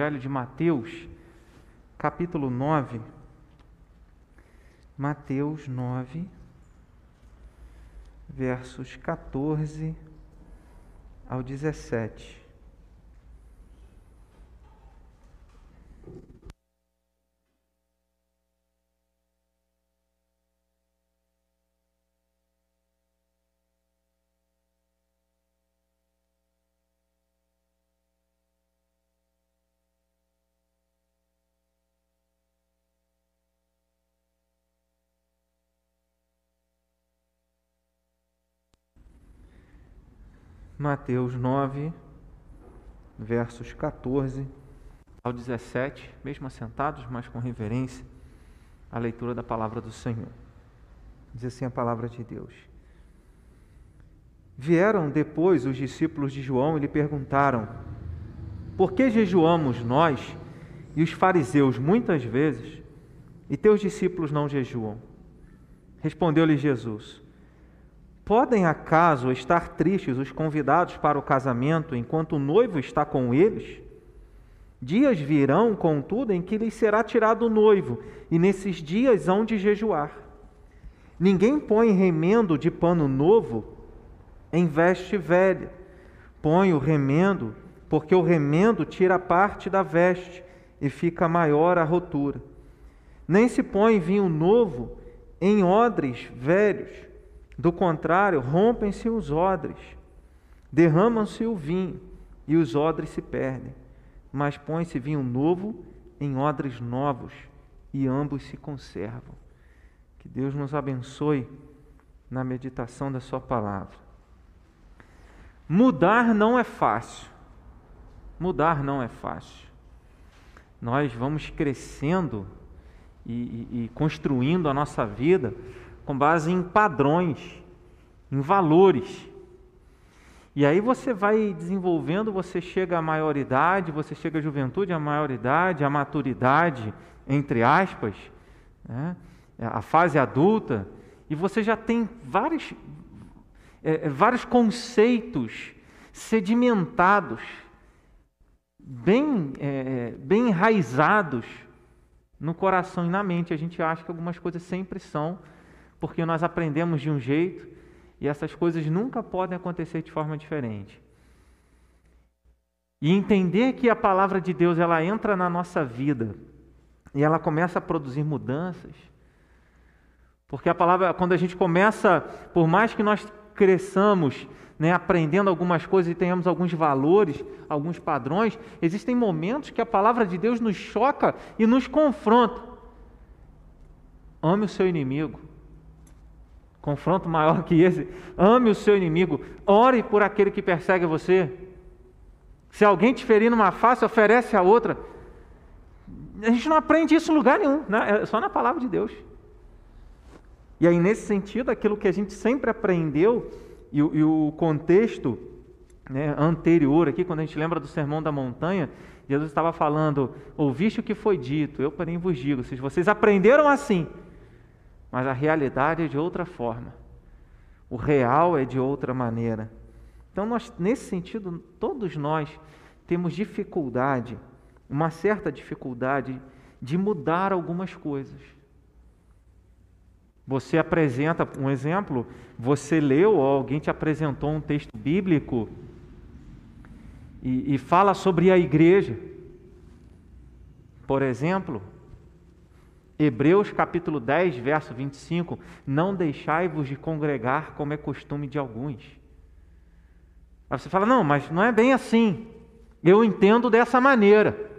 Evangelho de Mateus, capítulo 9. Mateus 9, versos 14 ao 17. Mateus 9, versos 14 ao 17, mesmo assentados, mas com reverência, a leitura da palavra do Senhor. Diz assim a palavra de Deus. Vieram depois os discípulos de João e lhe perguntaram: Por que jejuamos nós e os fariseus muitas vezes, e teus discípulos não jejuam? Respondeu-lhe Jesus: Podem acaso estar tristes os convidados para o casamento enquanto o noivo está com eles? Dias virão, contudo, em que lhes será tirado o noivo, e nesses dias hão de jejuar. Ninguém põe remendo de pano novo em veste velha. Põe o remendo, porque o remendo tira parte da veste e fica maior a rotura. Nem se põe vinho novo em odres velhos do contrário, rompem-se os odres, derramam-se o vinho e os odres se perdem. Mas põe-se vinho novo em odres novos e ambos se conservam. Que Deus nos abençoe na meditação da Sua palavra. Mudar não é fácil. Mudar não é fácil. Nós vamos crescendo e, e, e construindo a nossa vida com base em padrões, em valores. E aí você vai desenvolvendo, você chega à maioridade, você chega à juventude, à maioridade, à maturidade, entre aspas, né? a fase adulta, e você já tem vários, é, é, vários conceitos sedimentados, bem, é, bem enraizados no coração e na mente. A gente acha que algumas coisas sempre são porque nós aprendemos de um jeito e essas coisas nunca podem acontecer de forma diferente. E entender que a palavra de Deus ela entra na nossa vida e ela começa a produzir mudanças. Porque a palavra, quando a gente começa, por mais que nós cresçamos, né, aprendendo algumas coisas e tenhamos alguns valores, alguns padrões, existem momentos que a palavra de Deus nos choca e nos confronta. Ame o seu inimigo. Confronto maior que esse. Ame o seu inimigo. Ore por aquele que persegue você. Se alguém te ferir numa face, oferece a outra. A gente não aprende isso em lugar nenhum, né? é só na palavra de Deus. E aí, nesse sentido, aquilo que a gente sempre aprendeu, e, e o contexto né, anterior aqui, quando a gente lembra do Sermão da Montanha, Jesus estava falando: Ouviste o que foi dito, eu, porém, vos digo. Se vocês aprenderam assim, mas a realidade é de outra forma. O real é de outra maneira. Então, nós, nesse sentido, todos nós temos dificuldade, uma certa dificuldade de mudar algumas coisas. Você apresenta um exemplo, você leu ou alguém te apresentou um texto bíblico e, e fala sobre a igreja. Por exemplo, Hebreus capítulo 10, verso 25: Não deixai-vos de congregar como é costume de alguns. Aí você fala, não, mas não é bem assim. Eu entendo dessa maneira.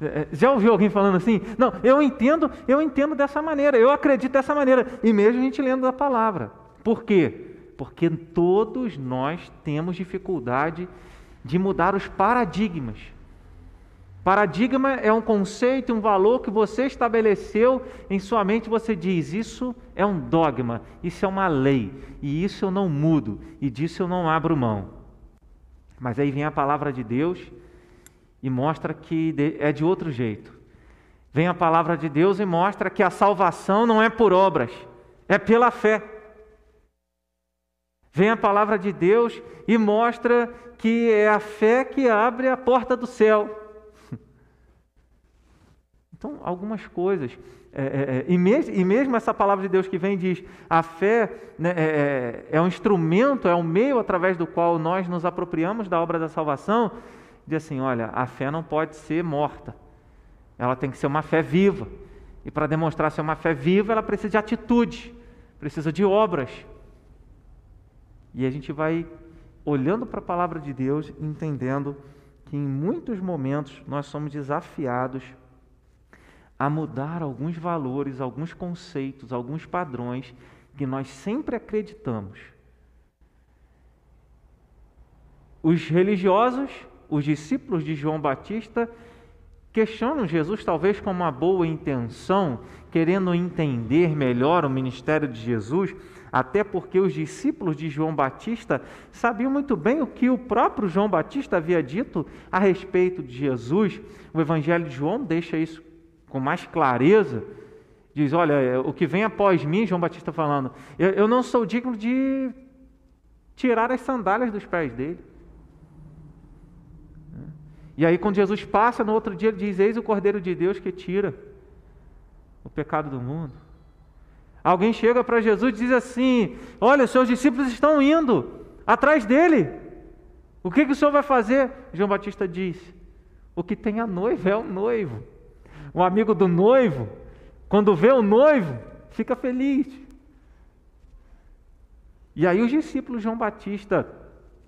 É, é, já ouviu alguém falando assim? Não, eu entendo, eu entendo dessa maneira, eu acredito dessa maneira. E mesmo a gente lendo a palavra. Por quê? Porque todos nós temos dificuldade de mudar os paradigmas Paradigma é um conceito, um valor que você estabeleceu em sua mente. Você diz: Isso é um dogma, isso é uma lei, e isso eu não mudo, e disso eu não abro mão. Mas aí vem a palavra de Deus e mostra que é de outro jeito. Vem a palavra de Deus e mostra que a salvação não é por obras, é pela fé. Vem a palavra de Deus e mostra que é a fé que abre a porta do céu. Então, algumas coisas. É, é, é, e, mesmo, e, mesmo, essa palavra de Deus que vem diz: a fé né, é, é, é um instrumento, é um meio através do qual nós nos apropriamos da obra da salvação. Diz assim: olha, a fé não pode ser morta, ela tem que ser uma fé viva. E para demonstrar ser uma fé viva, ela precisa de atitude, precisa de obras. E a gente vai olhando para a palavra de Deus, entendendo que em muitos momentos nós somos desafiados a mudar alguns valores, alguns conceitos, alguns padrões que nós sempre acreditamos. Os religiosos, os discípulos de João Batista, questionam Jesus talvez com uma boa intenção, querendo entender melhor o ministério de Jesus, até porque os discípulos de João Batista sabiam muito bem o que o próprio João Batista havia dito a respeito de Jesus. O Evangelho de João deixa isso com mais clareza, diz: Olha, é, o que vem após mim, João Batista falando, eu, eu não sou digno de tirar as sandálias dos pés dele. E aí, quando Jesus passa, no outro dia, ele diz: Eis o Cordeiro de Deus que tira o pecado do mundo. Alguém chega para Jesus e diz assim: Olha, os seus discípulos estão indo atrás dele. O que, que o senhor vai fazer? João Batista diz: O que tem a noiva é o noivo um amigo do noivo, quando vê o noivo, fica feliz. E aí os discípulos João Batista,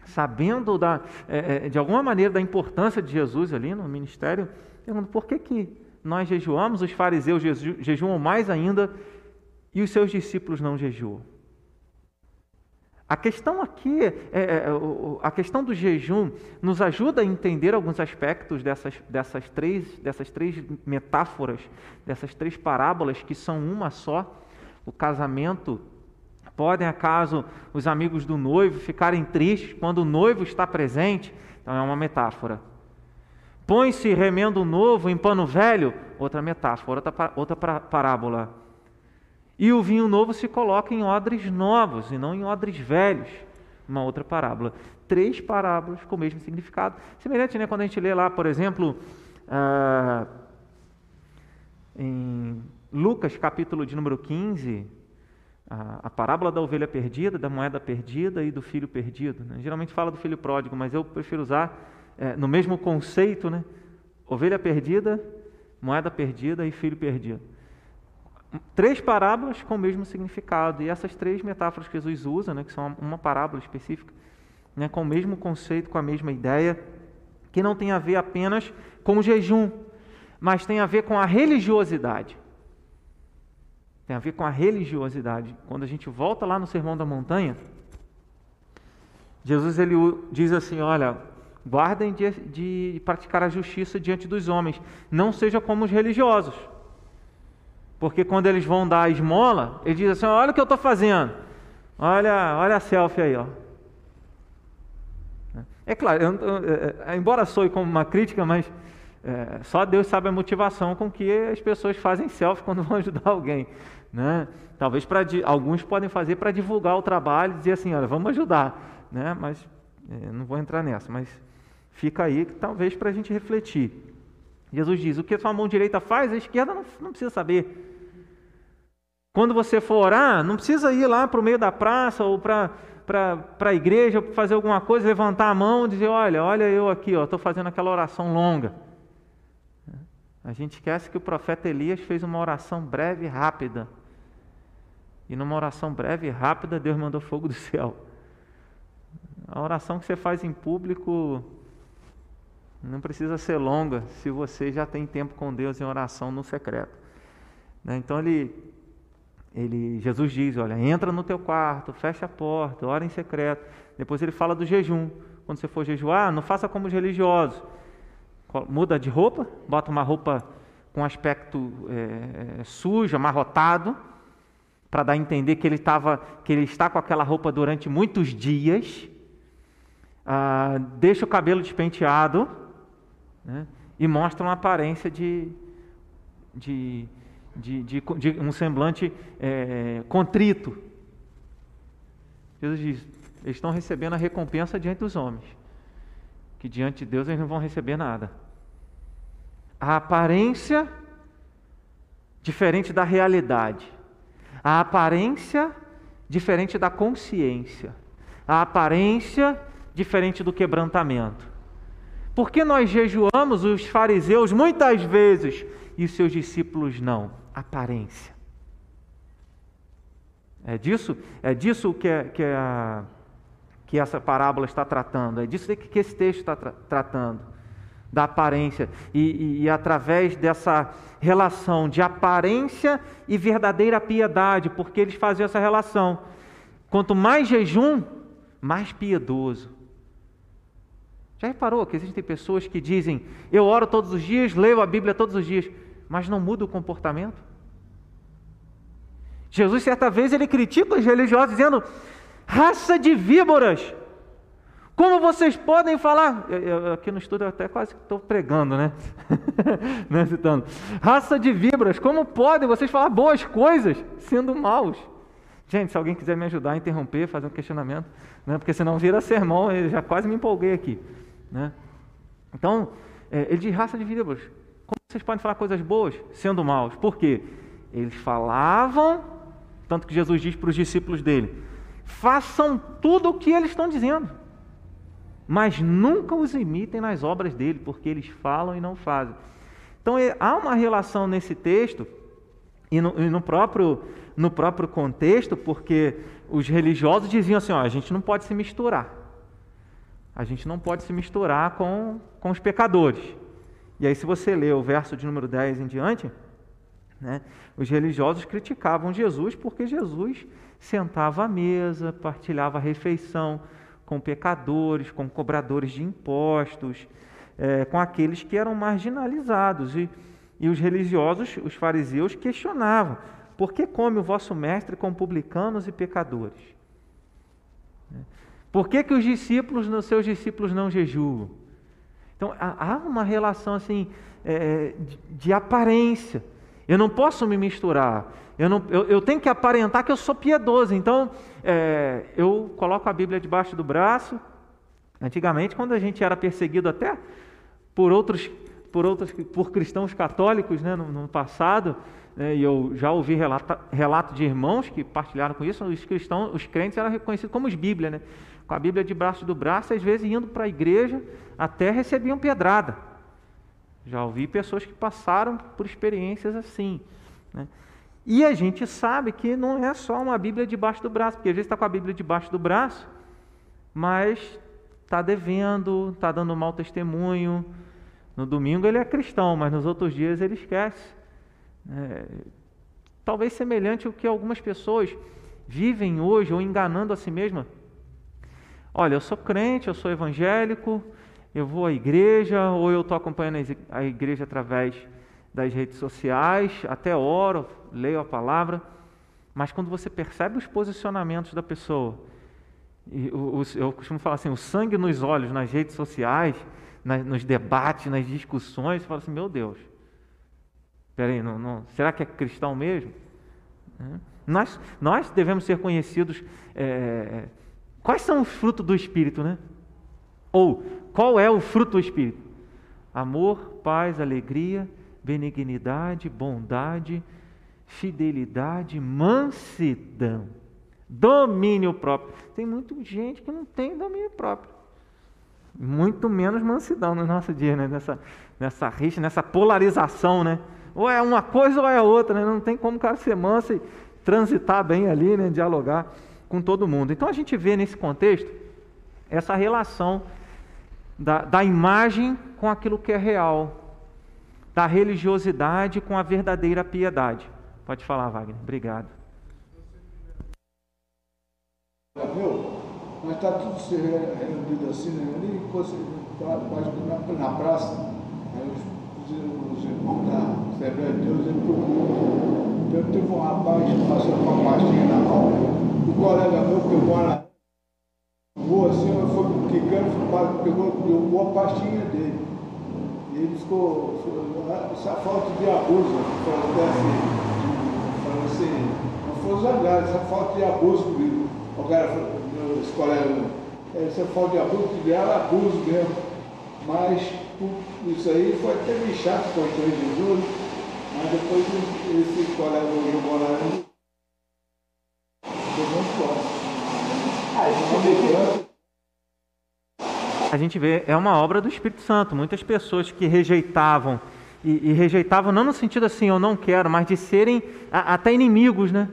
sabendo da, é, é, de alguma maneira da importância de Jesus ali no ministério, perguntam por que, que nós jejuamos, os fariseus jejuam mais ainda e os seus discípulos não jejuam. A questão aqui, é, é, é a questão do jejum, nos ajuda a entender alguns aspectos dessas, dessas, três, dessas três metáforas, dessas três parábolas que são uma só. O casamento, podem acaso os amigos do noivo ficarem tristes quando o noivo está presente? Então é uma metáfora. Põe-se remendo novo em pano velho? Outra metáfora, outra, outra parábola. E o vinho novo se coloca em odres novos e não em odres velhos. Uma outra parábola. Três parábolas com o mesmo significado. Semelhante, né? Quando a gente lê lá, por exemplo, ah, em Lucas, capítulo de número 15, a, a, parábola da ovelha perdida, da moeda perdida e do filho perdido. Né? Geralmente fala do filho pródigo, mas eu prefiro usar é, no mesmo conceito, né? Ovelha perdida, moeda perdida e filho perdido três parábolas com o mesmo significado. E essas três metáforas que Jesus usa, né, que são uma parábola específica, né, com o mesmo conceito, com a mesma ideia, que não tem a ver apenas com o jejum, mas tem a ver com a religiosidade. Tem a ver com a religiosidade. Quando a gente volta lá no Sermão da Montanha, Jesus ele diz assim: Olha, guardem de, de praticar a justiça diante dos homens, não seja como os religiosos porque quando eles vão dar a esmola, ele diz assim: olha o que eu estou fazendo. Olha, olha a selfie aí, ó. É claro, eu, é, é, embora soe como uma crítica, mas é, só Deus sabe a motivação com que as pessoas fazem selfie quando vão ajudar alguém. Né? Talvez para alguns podem fazer para divulgar o trabalho, dizer assim, olha, vamos ajudar, né? Mas é, não vou entrar nessa, mas fica aí talvez para a gente refletir. Jesus diz: o que a sua mão direita faz, a esquerda não, não precisa saber. Quando você for orar, não precisa ir lá para o meio da praça ou para a igreja fazer alguma coisa, levantar a mão e dizer: Olha, olha eu aqui, estou fazendo aquela oração longa. A gente esquece que o profeta Elias fez uma oração breve e rápida. E numa oração breve e rápida, Deus mandou fogo do céu. A oração que você faz em público não precisa ser longa se você já tem tempo com Deus em oração no secreto. Né? Então ele ele, Jesus diz: Olha, entra no teu quarto, fecha a porta, ora em secreto. Depois ele fala do jejum. Quando você for jejuar, não faça como os religiosos. Muda de roupa, bota uma roupa com aspecto é, sujo, amarrotado, para dar a entender que ele, tava, que ele está com aquela roupa durante muitos dias. Ah, deixa o cabelo despenteado né, e mostra uma aparência de, de de, de, de um semblante é, contrito. Jesus diz: eles estão recebendo a recompensa diante dos homens, que diante de Deus eles não vão receber nada. A aparência diferente da realidade. A aparência diferente da consciência. A aparência diferente do quebrantamento. Por que nós jejuamos, os fariseus, muitas vezes, e os seus discípulos não? Aparência. É disso, é disso que, é, que, é que essa parábola está tratando, é disso que esse texto está tra tratando, da aparência. E, e, e através dessa relação de aparência e verdadeira piedade, porque eles faziam essa relação. Quanto mais jejum, mais piedoso. Já reparou que existem pessoas que dizem: Eu oro todos os dias, leio a Bíblia todos os dias, mas não muda o comportamento? Jesus, certa vez, ele critica os religiosos, dizendo: Raça de víboras, como vocês podem falar? Eu, eu, aqui no estudo eu até quase estou pregando, né? né? Citando. Raça de víboras, como podem vocês falar boas coisas sendo maus? Gente, se alguém quiser me ajudar a interromper, fazer um questionamento, né? porque senão vira sermão, eu já quase me empolguei aqui. Né? Então, é, ele diz raça de víboras. Vocês podem falar coisas boas sendo maus? Por quê? Eles falavam, tanto que Jesus diz para os discípulos dele: façam tudo o que eles estão dizendo, mas nunca os imitem nas obras dele, porque eles falam e não fazem. Então é, há uma relação nesse texto e no, e no próprio no próprio contexto, porque os religiosos diziam assim: ó, a gente não pode se misturar. A gente não pode se misturar com, com os pecadores. E aí, se você ler o verso de número 10 em diante, né, os religiosos criticavam Jesus porque Jesus sentava à mesa, partilhava a refeição com pecadores, com cobradores de impostos, é, com aqueles que eram marginalizados. E, e os religiosos, os fariseus, questionavam: por que come o vosso mestre com publicanos e pecadores? Por que, que os discípulos, os seus discípulos não jejuam? Então há uma relação assim é, de, de, aparência. Eu não posso me misturar. Eu, não, eu, eu tenho que aparentar que eu sou piedoso. Então é, eu coloco a Bíblia debaixo do braço. Antigamente, quando a gente era perseguido até por outros, por outros, por cristãos católicos, né, no, no passado, né, e eu já ouvi relato, relato de irmãos que partilharam com isso, os cristãos, os crentes eram reconhecidos como os Bíblia, né? Com a Bíblia debaixo do braço, às vezes indo para a igreja, até recebiam pedrada. Já ouvi pessoas que passaram por experiências assim. Né? E a gente sabe que não é só uma Bíblia debaixo do braço, porque às vezes está com a Bíblia debaixo do braço, mas está devendo, está dando mau testemunho. No domingo ele é cristão, mas nos outros dias ele esquece. É, talvez semelhante ao que algumas pessoas vivem hoje, ou enganando a si mesma, Olha, eu sou crente, eu sou evangélico, eu vou à igreja, ou eu estou acompanhando a igreja através das redes sociais, até oro, leio a palavra, mas quando você percebe os posicionamentos da pessoa, eu costumo falar assim, o sangue nos olhos nas redes sociais, nos debates, nas discussões, você fala assim, meu Deus, peraí, não, não, será que é cristão mesmo? Nós, nós devemos ser conhecidos é, Quais são os frutos do Espírito, né? Ou qual é o fruto do Espírito? Amor, paz, alegria, benignidade, bondade, fidelidade, mansidão, domínio próprio. Tem muita gente que não tem domínio próprio. Muito menos mansidão no nosso dia, né? Nessa, nessa rixa, nessa polarização, né? Ou é uma coisa ou é outra, né? Não tem como o cara ser manso e transitar bem ali, né? Dialogar com todo mundo. Então a gente vê nesse contexto essa relação da, da imagem com aquilo que é real, da religiosidade com a verdadeira piedade. Pode falar, Wagner. Obrigado. mas está tudo se reunido assim, né? ali pode, na, na praça, aí os, os irmãos da Assembleia de Deus culto. Então teve um rapaz que passou com uma pastinha na mão, um colega meu que mora na rua assim, foi quicando, pegou, pegou a pastinha dele. E ele ficou, essa falta de abuso, falou assim, falou assim, não foi zangado, essa falta de abuso comigo. O cara falou, colegas, é, você fala de abuso de ela, abuso mesmo. Mas isso aí foi até meio chato com o Jesus, mas depois esse colega jogou lá. A gente vê, é uma obra do Espírito Santo. Muitas pessoas que rejeitavam, e, e rejeitavam não no sentido assim, eu não quero, mas de serem a, até inimigos, né?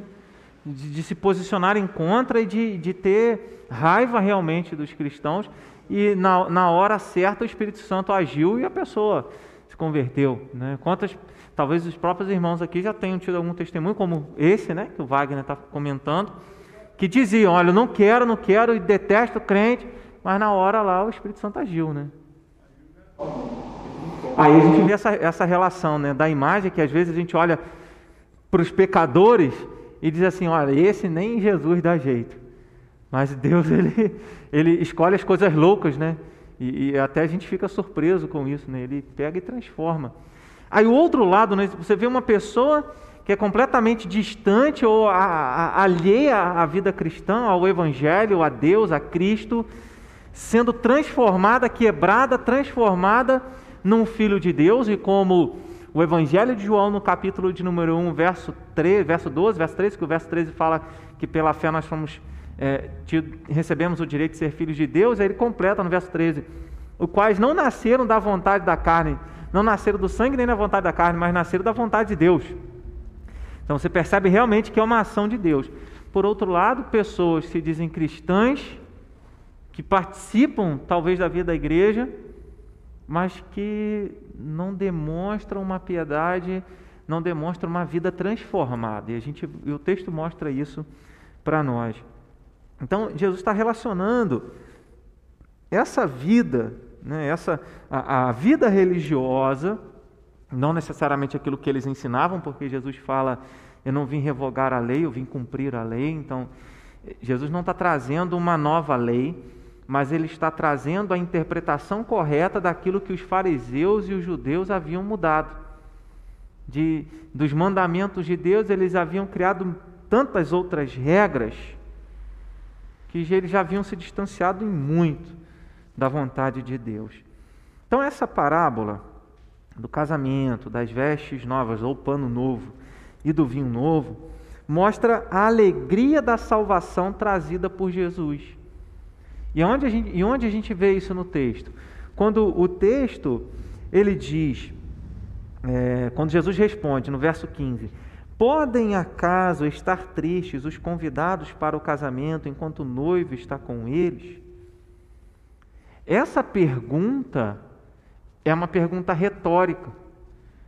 De, de, se posicionarem contra e de, de ter raiva realmente dos cristãos. E na, na hora certa o Espírito Santo agiu e a pessoa se converteu. Né? Quantas, talvez os próprios irmãos aqui já tenham tido algum testemunho, como esse, né, que o Wagner está comentando, que diziam: Olha, eu não quero, não quero e detesto o crente, mas na hora lá o Espírito Santo agiu, né? Aí a gente vê essa, essa relação né, da imagem que às vezes a gente olha para os pecadores e diz assim: Olha, esse nem Jesus dá jeito. Mas Deus, ele, ele escolhe as coisas loucas, né? E, e, até a gente fica surpreso com isso, né? Ele pega e transforma. Aí o outro lado, né? Você vê uma pessoa que é completamente distante ou a, a, alheia à vida cristã, ao Evangelho, a Deus, a Cristo, sendo transformada, quebrada, transformada num filho de Deus, e como o Evangelho de João, no capítulo de número 1, verso, 3, verso 12, verso 13, que o verso 13 fala que pela fé nós fomos, é, tido, recebemos o direito de ser filhos de Deus, aí ele completa no verso 13, os quais não nasceram da vontade da carne, não nasceram do sangue nem da vontade da carne, mas nasceram da vontade de Deus. Então você percebe realmente que é uma ação de Deus. Por outro lado, pessoas se dizem cristãs, que participam talvez da vida da igreja, mas que não demonstram uma piedade, não demonstram uma vida transformada. E, a gente, e o texto mostra isso para nós. Então, Jesus está relacionando essa vida, né, essa, a, a vida religiosa, não necessariamente aquilo que eles ensinavam, porque Jesus fala: Eu não vim revogar a lei, eu vim cumprir a lei. Então, Jesus não está trazendo uma nova lei, mas ele está trazendo a interpretação correta daquilo que os fariseus e os judeus haviam mudado. De, dos mandamentos de Deus, eles haviam criado tantas outras regras que eles já haviam se distanciado em muito da vontade de Deus. Então, essa parábola do casamento, das vestes novas ou pano novo e do vinho novo, mostra a alegria da salvação trazida por Jesus. E onde a gente, e onde a gente vê isso no texto? Quando o texto ele diz, é, quando Jesus responde no verso 15: Podem acaso estar tristes os convidados para o casamento enquanto o noivo está com eles? Essa pergunta é uma pergunta retórica.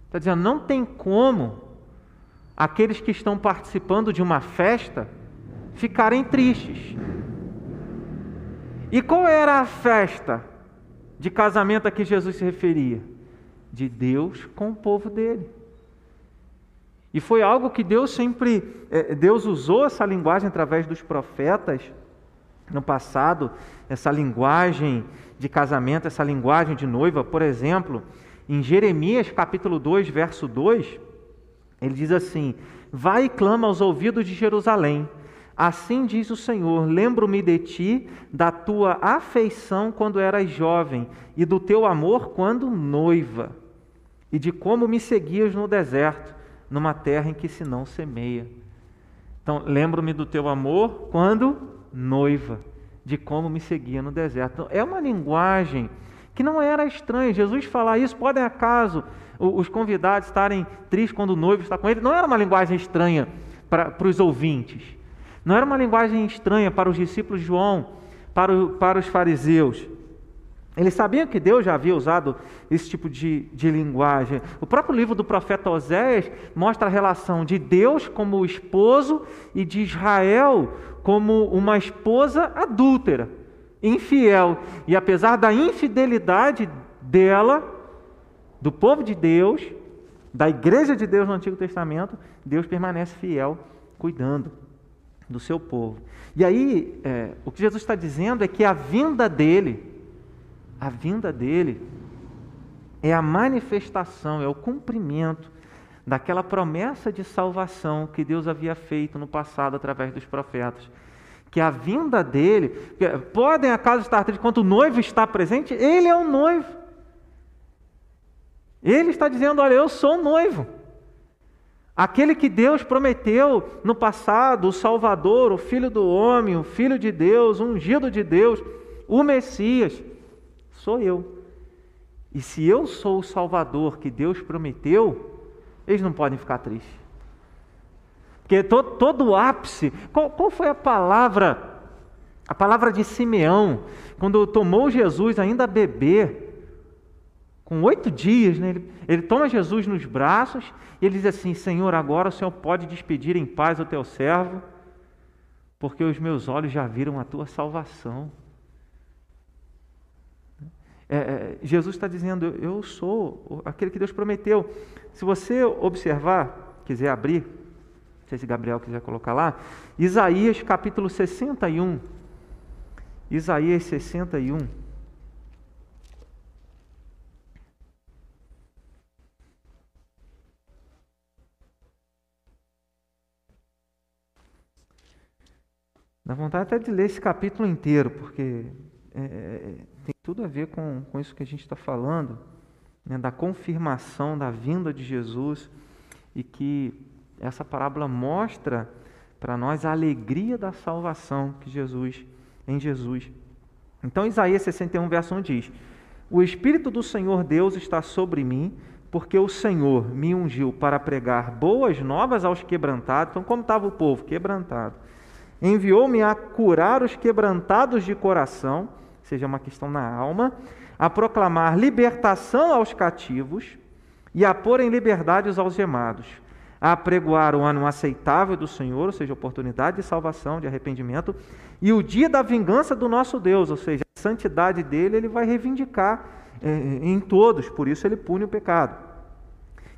Está dizendo, não tem como aqueles que estão participando de uma festa ficarem tristes. E qual era a festa de casamento a que Jesus se referia? De Deus com o povo dele. E foi algo que Deus sempre, é, Deus usou essa linguagem através dos profetas no passado, essa linguagem de casamento, essa linguagem de noiva, por exemplo, em Jeremias capítulo 2, verso 2, ele diz assim: Vai e clama aos ouvidos de Jerusalém. Assim diz o Senhor: Lembro-me de ti, da tua afeição quando eras jovem, e do teu amor quando noiva, e de como me seguias no deserto, numa terra em que se não semeia. Então, lembro-me do teu amor quando noiva de como me seguia no deserto. É uma linguagem que não era estranha. Jesus falar isso, podem acaso os convidados estarem tristes quando o noivo está com ele, não era uma linguagem estranha para, para os ouvintes. Não era uma linguagem estranha para os discípulos de João, para, o, para os fariseus. Eles sabiam que Deus já havia usado esse tipo de, de linguagem. O próprio livro do profeta Oséias mostra a relação de Deus como esposo e de Israel como uma esposa adúltera, infiel. E apesar da infidelidade dela, do povo de Deus, da igreja de Deus no Antigo Testamento, Deus permanece fiel, cuidando do seu povo. E aí, é, o que Jesus está dizendo é que a vinda dele, a vinda dele é a manifestação, é o cumprimento daquela promessa de salvação que Deus havia feito no passado através dos profetas, que a vinda dele, podem acaso estar tristes, enquanto o noivo está presente, ele é o noivo. Ele está dizendo: Olha, eu sou o noivo. Aquele que Deus prometeu no passado, o Salvador, o Filho do Homem, o Filho de Deus, o ungido de Deus, o Messias, sou eu. E se eu sou o Salvador que Deus prometeu, eles não podem ficar tristes. Porque todo, todo o ápice, qual, qual foi a palavra? A palavra de Simeão, quando tomou Jesus ainda bebê, com oito dias, né, ele, ele toma Jesus nos braços e ele diz assim: Senhor, agora o Senhor pode despedir em paz o teu servo, porque os meus olhos já viram a tua salvação. É, é, Jesus está dizendo: Eu sou aquele que Deus prometeu. Se você observar, quiser abrir, não sei se Gabriel quiser colocar lá, Isaías capítulo 61. Isaías 61. Dá vontade até de ler esse capítulo inteiro, porque é, é, tem tudo a ver com, com isso que a gente está falando, né, da confirmação da vinda de Jesus e que essa parábola mostra para nós a alegria da salvação que Jesus em Jesus. Então Isaías 61 verso 1 diz: O espírito do Senhor Deus está sobre mim, porque o Senhor me ungiu para pregar boas novas aos quebrantados. Então como estava o povo quebrantado? Enviou-me a curar os quebrantados de coração, seja uma questão na alma, a proclamar libertação aos cativos e a pôr em liberdade os algemados, a apregoar o ano aceitável do Senhor, ou seja, oportunidade de salvação, de arrependimento, e o dia da vingança do nosso Deus, ou seja, a santidade dele, ele vai reivindicar eh, em todos, por isso ele pune o pecado.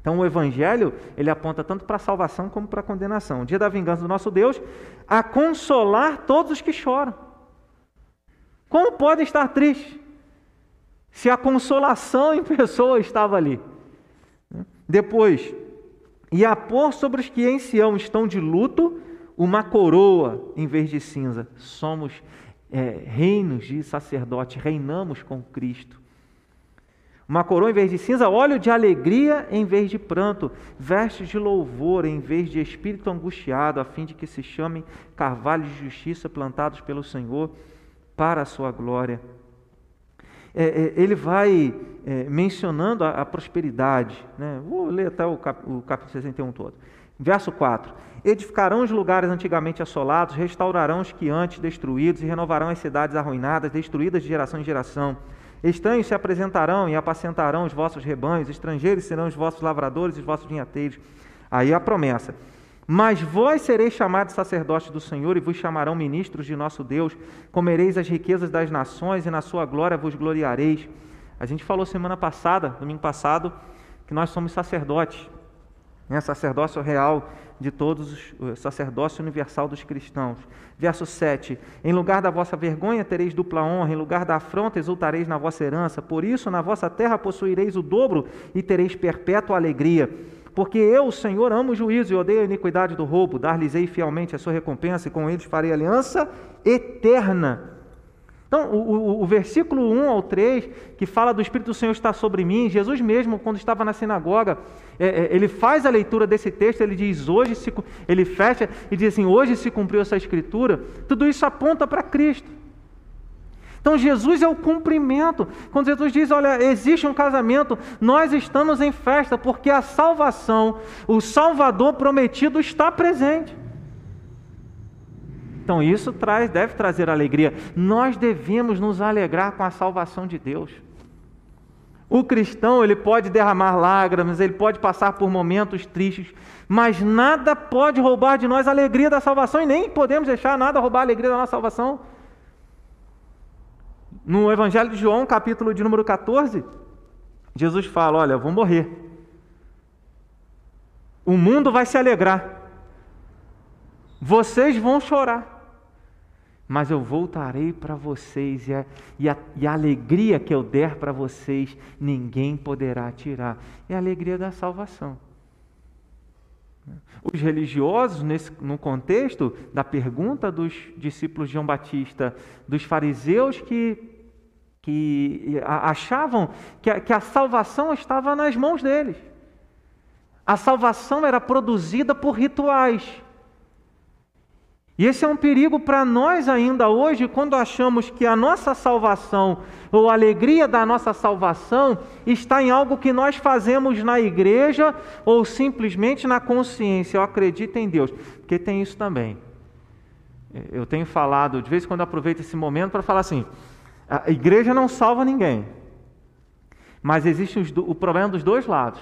Então o evangelho, ele aponta tanto para a salvação como para a condenação. O dia da vingança do nosso Deus, a consolar todos os que choram. Como pode estar triste se a consolação em pessoa estava ali? Depois, e a pôr sobre os que em Sião estão de luto uma coroa em vez de cinza. Somos é, reinos de sacerdote, reinamos com Cristo. Uma coroa em vez de cinza, óleo de alegria em vez de pranto, vestes de louvor em vez de espírito angustiado, a fim de que se chamem carvalhos de justiça plantados pelo Senhor para a sua glória. É, é, ele vai é, mencionando a, a prosperidade. Né? Vou ler até o, cap, o capítulo 61 todo. Verso 4: Edificarão os lugares antigamente assolados, restaurarão os que antes destruídos e renovarão as cidades arruinadas, destruídas de geração em geração Estranhos se apresentarão e apacentarão os vossos rebanhos, estrangeiros serão os vossos lavradores e os vossos vinhateiros. Aí a promessa. Mas vós sereis chamados sacerdotes do Senhor e vos chamarão ministros de nosso Deus. Comereis as riquezas das nações e na sua glória vos gloriareis. A gente falou semana passada, domingo passado, que nós somos sacerdotes, né? sacerdócio real de todos os sacerdócio universal dos cristãos. Verso 7: Em lugar da vossa vergonha tereis dupla honra, em lugar da afronta exultareis na vossa herança. Por isso, na vossa terra possuireis o dobro e tereis perpétua alegria. Porque eu, Senhor, amo o juízo e odeio a iniquidade do roubo. Dar-lhes-ei fielmente a sua recompensa e com eles farei aliança eterna então, o, o, o, versículo 1 ao 3, que fala do Espírito do Senhor está sobre mim, Jesus mesmo, quando estava na sinagoga, é, é, ele faz a leitura desse texto, ele diz, hoje se, ele fecha e diz assim, hoje se cumpriu essa escritura, tudo isso aponta para Cristo. Então Jesus é o cumprimento. Quando Jesus diz, olha, existe um casamento, nós estamos em festa, porque a salvação, o Salvador prometido está presente. Então isso traz, deve trazer alegria. Nós devemos nos alegrar com a salvação de Deus. O cristão, ele pode derramar lágrimas, ele pode passar por momentos tristes, mas nada pode roubar de nós a alegria da salvação e nem podemos deixar nada roubar a alegria da nossa salvação. No Evangelho de João, capítulo de número 14, Jesus fala: Olha, eu vou morrer. O mundo vai se alegrar. Vocês vão chorar mas eu voltarei para vocês, e a, e, a, e a, alegria que eu der para vocês, ninguém poderá tirar. É a alegria da salvação. Os religiosos, nesse, no contexto da pergunta dos discípulos de João Batista, dos fariseus que, que achavam que a, que a salvação estava nas mãos deles. A salvação era produzida por rituais. E esse é um perigo para nós ainda hoje, quando achamos que a nossa salvação ou a alegria da nossa salvação está em algo que nós fazemos na igreja ou simplesmente na consciência. Eu acredito em Deus, porque tem isso também. Eu tenho falado, de vez em quando aproveito esse momento para falar assim: a igreja não salva ninguém, mas existe o problema dos dois lados.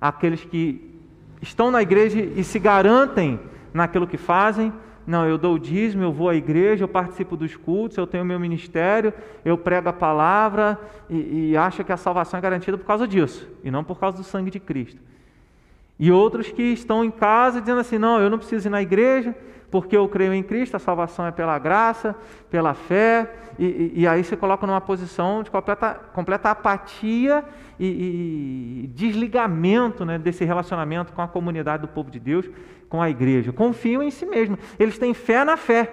Aqueles que estão na igreja e se garantem naquilo que fazem não, eu dou o dízimo, eu vou à igreja, eu participo dos cultos, eu tenho meu ministério, eu prego a palavra e, e acho que a salvação é garantida por causa disso e não por causa do sangue de Cristo. E outros que estão em casa dizendo assim: não, eu não preciso ir na igreja, porque eu creio em Cristo, a salvação é pela graça, pela fé, e, e, e aí você coloca numa posição de completa, completa apatia e, e desligamento né, desse relacionamento com a comunidade do povo de Deus, com a igreja. Confiam em si mesmo, eles têm fé na fé.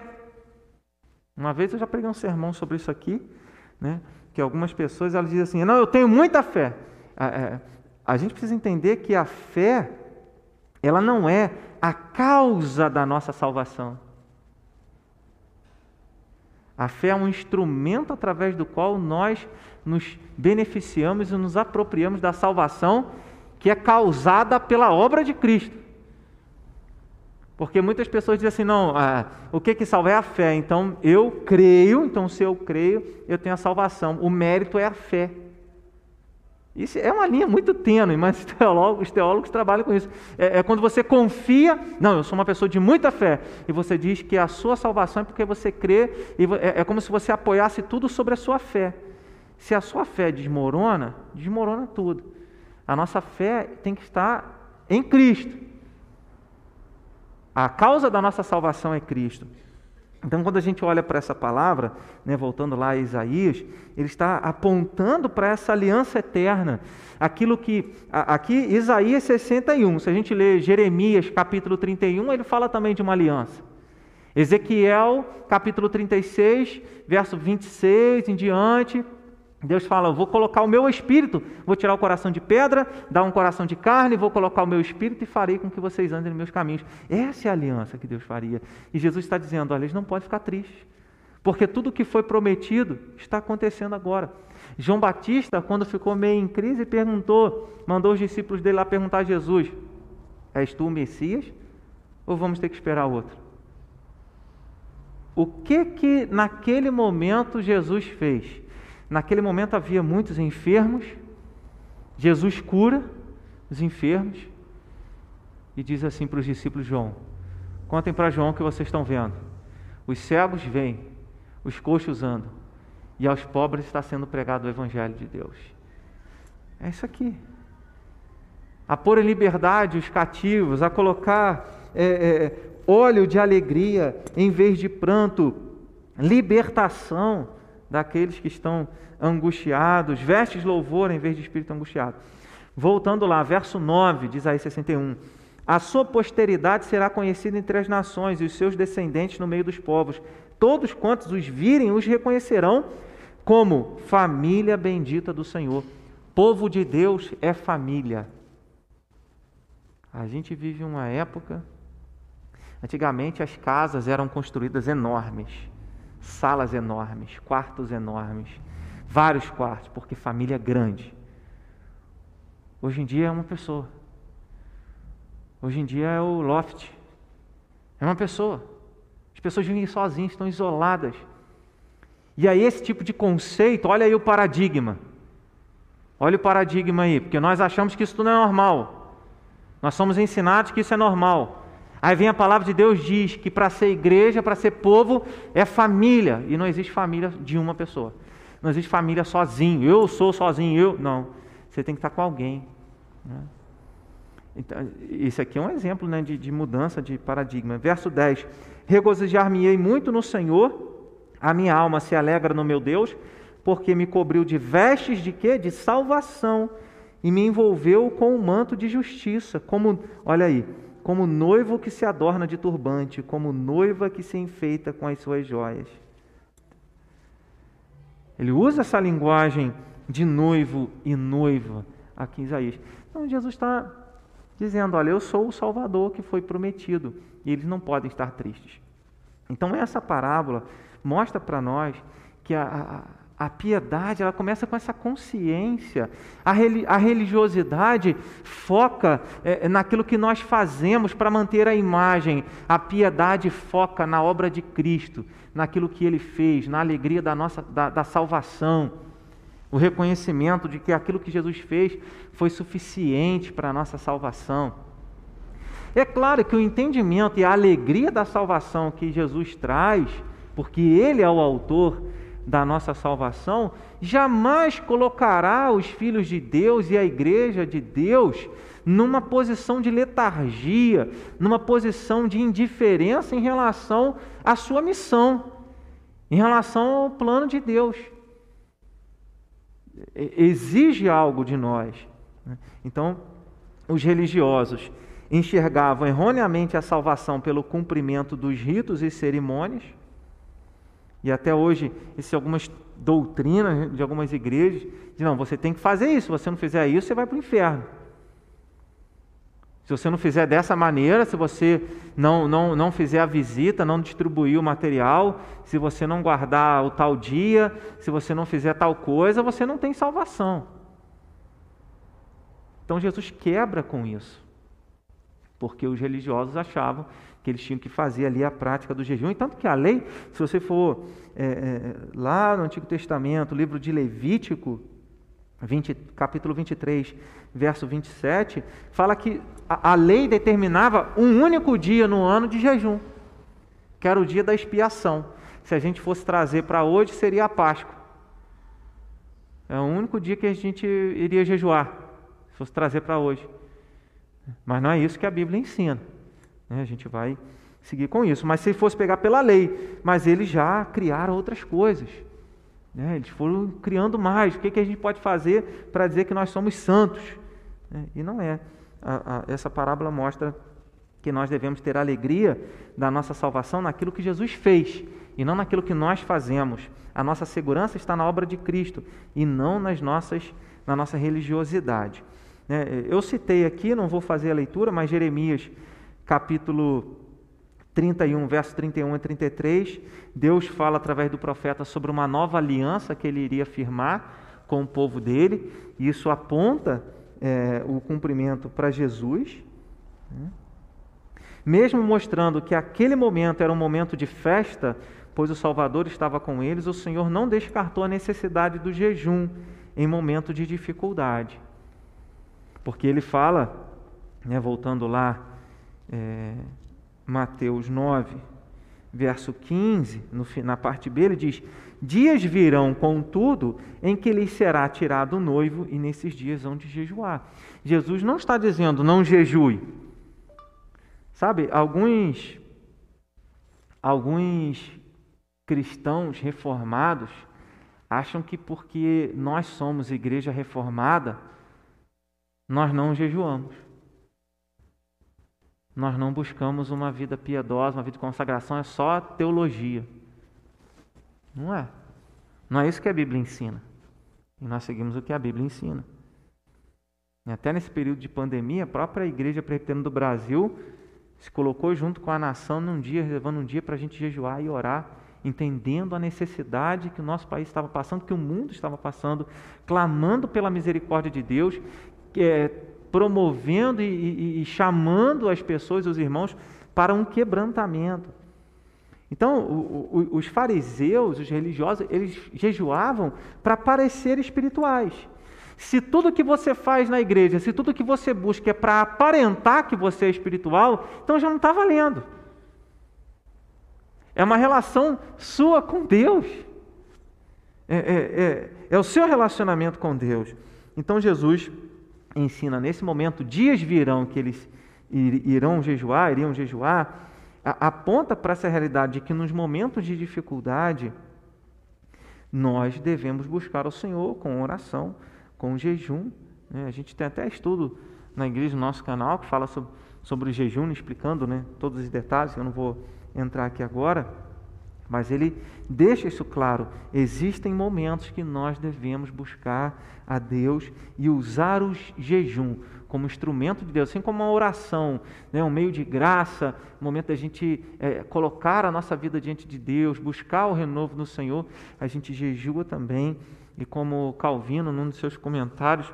Uma vez eu já preguei um sermão sobre isso aqui, né, que algumas pessoas elas dizem assim: não, eu tenho muita fé. A, a, a gente precisa entender que a fé, ela não é a causa da nossa salvação. A fé é um instrumento através do qual nós nos beneficiamos e nos apropriamos da salvação que é causada pela obra de Cristo. Porque muitas pessoas dizem assim: não, ah, o que, que salva é a fé. Então eu creio, então se eu creio, eu tenho a salvação. O mérito é a fé. Isso é uma linha muito tênue, mas os teólogos, os teólogos trabalham com isso. É, é, quando você confia, não, eu sou uma pessoa de muita fé, e você diz que a sua salvação é porque você crê, e é, é como se você apoiasse tudo sobre a sua fé. Se a sua fé desmorona, desmorona tudo. A nossa fé tem que estar em Cristo. A causa da nossa salvação é Cristo. Então, quando a gente olha para essa palavra, né, voltando lá a Isaías, ele está apontando para essa aliança eterna. Aquilo que, aqui, Isaías 61, se a gente ler Jeremias capítulo 31, ele fala também de uma aliança. Ezequiel capítulo 36, verso 26 em diante, Deus fala: Vou colocar o meu espírito, vou tirar o coração de pedra, dar um coração de carne, vou colocar o meu espírito e farei com que vocês andem nos meus caminhos. Essa é a aliança que Deus faria. E Jesus está dizendo: Olha, eles não podem ficar tristes, porque tudo que foi prometido está acontecendo agora. João Batista, quando ficou meio em crise, perguntou, mandou os discípulos dele lá perguntar a Jesus: És tu o Messias? Ou vamos ter que esperar outro? O que que naquele momento Jesus fez? Naquele momento havia muitos enfermos. Jesus cura os enfermos e diz assim para os discípulos João: Contem para João o que vocês estão vendo. Os cegos vêm, os coxos andam, e aos pobres está sendo pregado o Evangelho de Deus. É isso aqui. A pôr em liberdade os cativos, a colocar é, é, óleo de alegria em vez de pranto, libertação daqueles que estão angustiados, vestes louvor em vez de espírito angustiado. Voltando lá, verso 9 de Isaías 61. A sua posteridade será conhecida entre as nações e os seus descendentes no meio dos povos. Todos quantos os virem os reconhecerão como família bendita do Senhor. Povo de Deus é família. A gente vive uma época. Antigamente as casas eram construídas enormes salas enormes, quartos enormes, vários quartos, porque família é grande. Hoje em dia é uma pessoa. Hoje em dia é o loft. É uma pessoa. As pessoas vivem sozinhas, estão isoladas. E aí, esse tipo de conceito, olha aí o paradigma. Olha o paradigma aí, porque nós achamos que isso tudo é normal. Nós somos ensinados que isso é normal. Aí vem a palavra de Deus diz que para ser igreja, para ser povo, é família. E não existe família de uma pessoa. Não existe família sozinho. Eu sou sozinho, eu. Não. Você tem que estar com alguém. Né? Então, esse aqui é um exemplo né, de, de mudança de paradigma. Verso 10: Regozijar-me-ei muito no Senhor, a minha alma se alegra no meu Deus, porque me cobriu de vestes de quê? De salvação, e me envolveu com um manto de justiça. Como, olha aí, como noivo que se adorna de turbante, como noiva que se enfeita com as suas joias. Ele usa essa linguagem de noivo e noiva aqui em Isaías. Então Jesus está dizendo: Olha, eu sou o Salvador que foi prometido e eles não podem estar tristes. Então, essa parábola mostra para nós que a, a, a, piedade ela começa com essa consciência, a, religiosidade foca é, naquilo que nós fazemos para manter a imagem, a piedade foca na obra de Cristo, naquilo que ele fez, na alegria da, nossa, da, da salvação. O reconhecimento de que aquilo que Jesus fez foi suficiente para a nossa salvação. É claro que o entendimento e a alegria da salvação que Jesus traz, porque Ele é o autor da nossa salvação, jamais colocará os filhos de Deus e a igreja de Deus numa posição de letargia, numa posição de indiferença em relação à sua missão, em relação ao plano de Deus exige algo de nós. Né? Então, os religiosos enxergavam erroneamente a salvação pelo cumprimento dos ritos e cerimônias, e até hoje, isso algumas doutrinas de algumas igrejas, dizem, não, você tem que fazer isso, se você não fizer isso, você vai para o inferno. Se você não fizer dessa maneira, se você não, não, não fizer a visita, não distribuir o material, se você não guardar o tal dia, se você não fizer tal coisa, você não tem salvação. Então Jesus quebra com isso, porque os religiosos achavam que eles tinham que fazer ali a prática do jejum. E tanto que a lei, se você for é, é, lá no Antigo Testamento, livro de Levítico, 20, capítulo 23, verso 27, fala que a, a lei determinava um único dia no ano de jejum, que era o dia da expiação. Se a gente fosse trazer para hoje, seria a Páscoa. É o único dia que a gente iria jejuar, se fosse trazer para hoje. Mas não é isso que a Bíblia ensina. Né? A gente vai seguir com isso. Mas se fosse pegar pela lei, mas eles já criaram outras coisas. Né? Eles foram criando mais. O que, que a gente pode fazer para dizer que nós somos santos? Né? E não é. A, a, essa parábola mostra que nós devemos ter alegria da nossa salvação naquilo que Jesus fez e não naquilo que nós fazemos. A nossa segurança está na obra de Cristo e não nas nossas, na nossa religiosidade. Né? Eu citei aqui, não vou fazer a leitura, mas Jeremias capítulo 31, verso 31 e 33, Deus fala através do profeta sobre uma nova aliança que ele iria firmar com o povo dele, e isso aponta é, o cumprimento para Jesus, né? mesmo mostrando que aquele momento era um momento de festa, pois o Salvador estava com eles, o Senhor não descartou a necessidade do jejum em momento de dificuldade, porque ele fala, né, voltando lá, é, Mateus 9, verso 15, no, na parte B, ele diz: Dias virão, contudo, em que lhes será tirado o noivo, e nesses dias vão de jejuar. Jesus não está dizendo não jejue. Sabe, alguns, alguns cristãos reformados acham que porque nós somos igreja reformada, nós não jejuamos nós não buscamos uma vida piedosa, uma vida de consagração, é só teologia. Não é. Não é isso que a Bíblia ensina. E nós seguimos o que a Bíblia ensina. E até nesse período de pandemia, a própria Igreja Presbiteriana do Brasil se colocou junto com a nação num dia, reservando um dia para a gente jejuar e orar, entendendo a necessidade que o nosso país estava passando, que o mundo estava passando, clamando pela misericórdia de Deus, é, promovendo e, e, e chamando as pessoas, os irmãos, para um quebrantamento. Então, o, o, os fariseus, os religiosos, eles jejuavam para parecer espirituais. Se tudo que você faz na igreja, se tudo que você busca é para aparentar que você é espiritual, então já não está valendo. É uma relação sua com Deus. É, é, é, é o seu relacionamento com Deus. Então Jesus ensina nesse momento, dias virão que eles irão jejuar, iriam jejuar, aponta para essa realidade de que nos momentos de dificuldade nós devemos buscar o Senhor com oração, com jejum. Né? A gente tem até estudo na igreja, no nosso canal, que fala sobre, sobre o jejum, explicando né, todos os detalhes, eu não vou entrar aqui agora, mas ele deixa isso claro. Existem momentos que nós devemos buscar a Deus e usar o jejum como instrumento de Deus, assim como uma oração, né, um meio de graça, um momento da gente é, colocar a nossa vida diante de Deus, buscar o renovo no Senhor, a gente jejua também. E como Calvino, num dos seus comentários,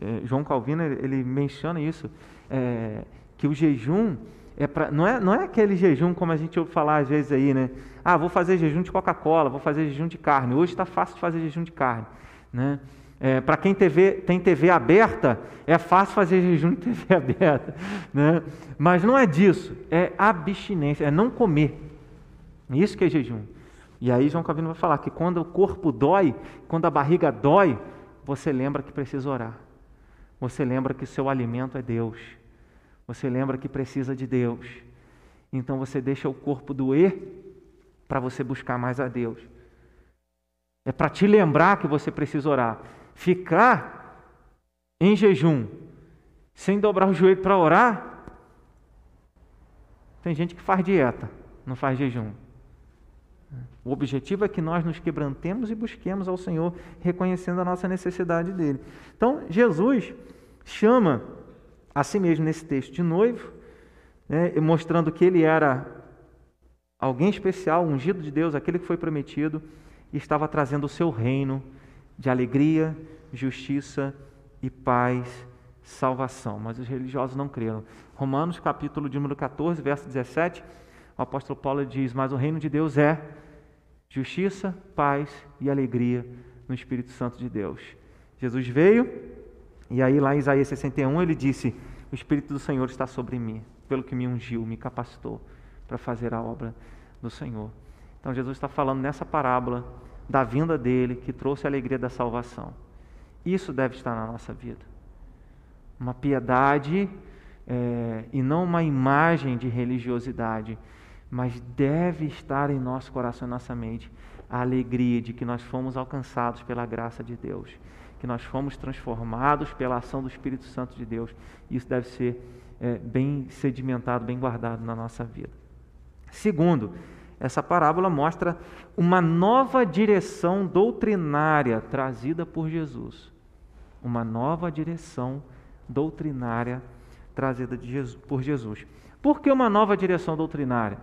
é, João Calvino, ele menciona isso, é, que o jejum é pra, não, é, não é aquele jejum como a gente ouve falar às vezes aí, né? Ah, vou fazer jejum de Coca-Cola, vou fazer jejum de carne. Hoje está fácil de fazer jejum de carne, né? É, Para quem TV, tem TV aberta, é fácil fazer jejum de TV aberta. Né? Mas não é disso, é abstinência, é não comer. Isso que é jejum. E aí João Calvino vai falar que quando o corpo dói, quando a barriga dói, você lembra que precisa orar. Você lembra que o seu alimento é Deus. Você lembra que precisa de Deus. Então você deixa o corpo doer para você buscar mais a Deus. É para te lembrar que você precisa orar. Ficar em jejum, sem dobrar o joelho para orar. Tem gente que faz dieta, não faz jejum. O objetivo é que nós nos quebrantemos e busquemos ao Senhor, reconhecendo a nossa necessidade dele. Então, Jesus chama a si mesmo nesse texto de noivo, né, mostrando que ele era alguém especial, ungido de Deus, aquele que foi prometido, e estava trazendo o seu reino de alegria, justiça e paz, salvação. Mas os religiosos não creram. Romanos, capítulo de número 14, verso 17, o apóstolo Paulo diz: Mas o reino de Deus é justiça, paz e alegria no Espírito Santo de Deus. Jesus veio, e aí lá em Isaías 61 ele disse: O Espírito do Senhor está sobre mim, pelo que me ungiu, me capacitou para fazer a obra do Senhor. Então Jesus está falando nessa parábola da vinda dele que trouxe a alegria da salvação. Isso deve estar na nossa vida. Uma piedade é, e não uma imagem de religiosidade, mas deve estar em nosso coração e nossa mente a alegria de que nós fomos alcançados pela graça de Deus, que nós fomos transformados pela ação do Espírito Santo de Deus. Isso deve ser é, bem sedimentado, bem guardado na nossa vida. Segundo, essa parábola mostra uma nova direção doutrinária trazida por Jesus. Uma nova direção doutrinária trazida Jesus, por Jesus. Por que uma nova direção doutrinária?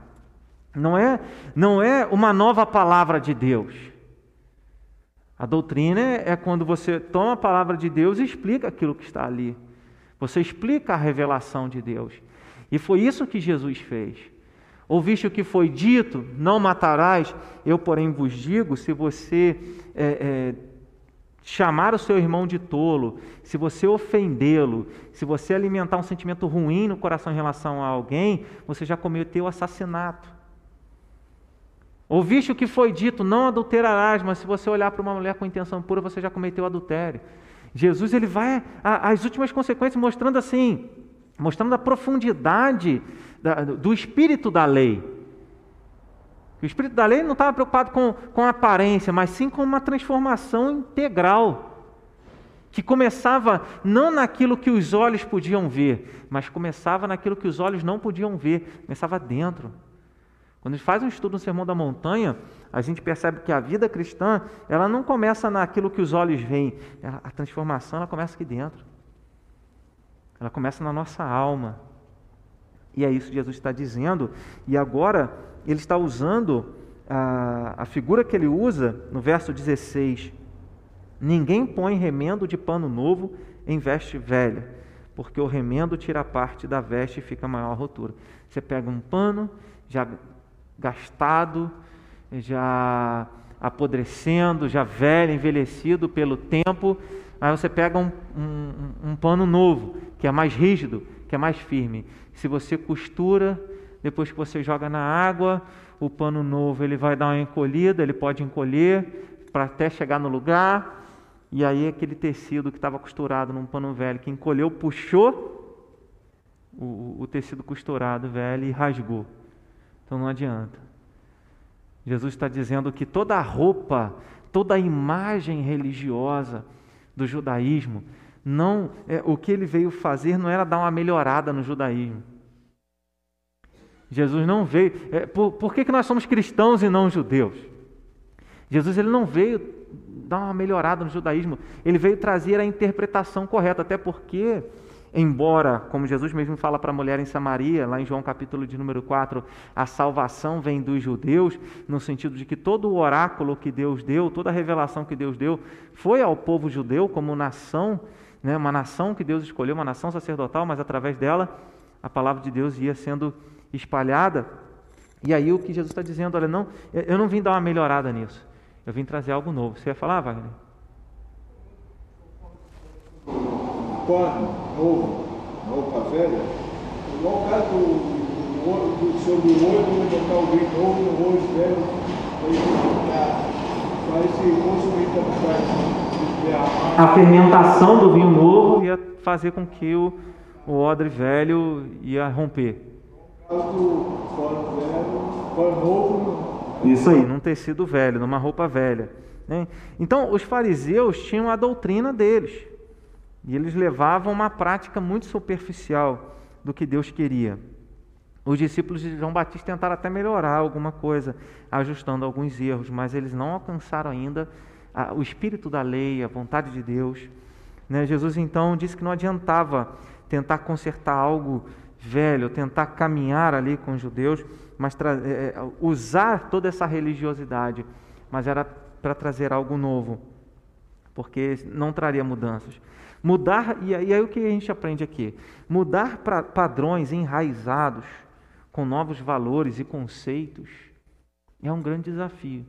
Não é, não é uma nova palavra de Deus. A doutrina é quando você toma a palavra de Deus e explica aquilo que está ali. Você explica a revelação de Deus. E foi isso que Jesus fez. Ouviste o que foi dito, não matarás, eu, porém, vos digo: se você é, é, chamar o seu irmão de tolo, se você ofendê-lo, se você alimentar um sentimento ruim no coração em relação a alguém, você já cometeu assassinato. Ouviste o que foi dito, não adulterarás, mas se você olhar para uma mulher com intenção pura, você já cometeu adultério. Jesus ele vai às últimas consequências mostrando assim, mostrando a profundidade do espírito da lei. O espírito da lei não estava preocupado com, com a aparência, mas sim com uma transformação integral. Que começava não naquilo que os olhos podiam ver, mas começava naquilo que os olhos não podiam ver, começava dentro. Quando a gente faz um estudo no Sermão da Montanha, a gente percebe que a vida cristã, ela não começa naquilo que os olhos veem, a transformação ela começa aqui dentro. Ela começa na nossa alma. E é isso que Jesus está dizendo. E agora ele está usando a, a figura que ele usa no verso 16. Ninguém põe remendo de pano novo em veste velha, porque o remendo tira parte da veste e fica maior a rotura. Você pega um pano já gastado, já apodrecendo, já velho, envelhecido pelo tempo, aí você pega um, um, um pano novo, que é mais rígido, que é mais firme. Se você costura, depois que você joga na água, o pano novo ele vai dar uma encolhida, ele pode encolher para até chegar no lugar, e aí aquele tecido que estava costurado num pano velho, que encolheu, puxou o, o tecido costurado velho e rasgou. Então não adianta. Jesus está dizendo que toda a roupa, toda a imagem religiosa do judaísmo não, é, o que ele veio fazer não era dar uma melhorada no judaísmo. Jesus não veio. É, por, por que, que nós somos cristãos e não judeus? Jesus ele não veio dar uma melhorada no judaísmo, ele veio trazer a interpretação correta, até porque, embora, como Jesus mesmo fala para a mulher em Samaria, lá em João capítulo de número 4, a salvação vem dos judeus, no sentido de que todo o oráculo que Deus deu, toda a revelação que Deus deu, foi ao povo judeu como nação, né, uma nação que Deus escolheu, uma nação sacerdotal, mas através dela a palavra de Deus ia sendo espalhada. E aí o que Jesus está dizendo, olha, não, eu não vim dar uma melhorada nisso. Eu vim trazer algo novo. Você ia falar, Wagner? Pano novo, roupa velha, igual o caso do, do, do, sobre o olho, botar o vinho novo no olho velho, para esse consumir também A fermentação do vinho novo ia fazer com que o, o odre velho ia romper. Isso aí, num tecido velho, numa roupa velha. Né? Então, os fariseus tinham a doutrina deles. E eles levavam uma prática muito superficial do que Deus queria. Os discípulos de João Batista tentaram até melhorar alguma coisa, ajustando alguns erros, mas eles não alcançaram ainda a, o espírito da lei, a vontade de Deus. Né? Jesus então disse que não adiantava tentar consertar algo velho, tentar caminhar ali com os judeus, mas é, é, usar toda essa religiosidade, mas era para trazer algo novo, porque não traria mudanças. Mudar, e aí, e aí o que a gente aprende aqui? Mudar para padrões enraizados, com novos valores e conceitos, é um grande desafio.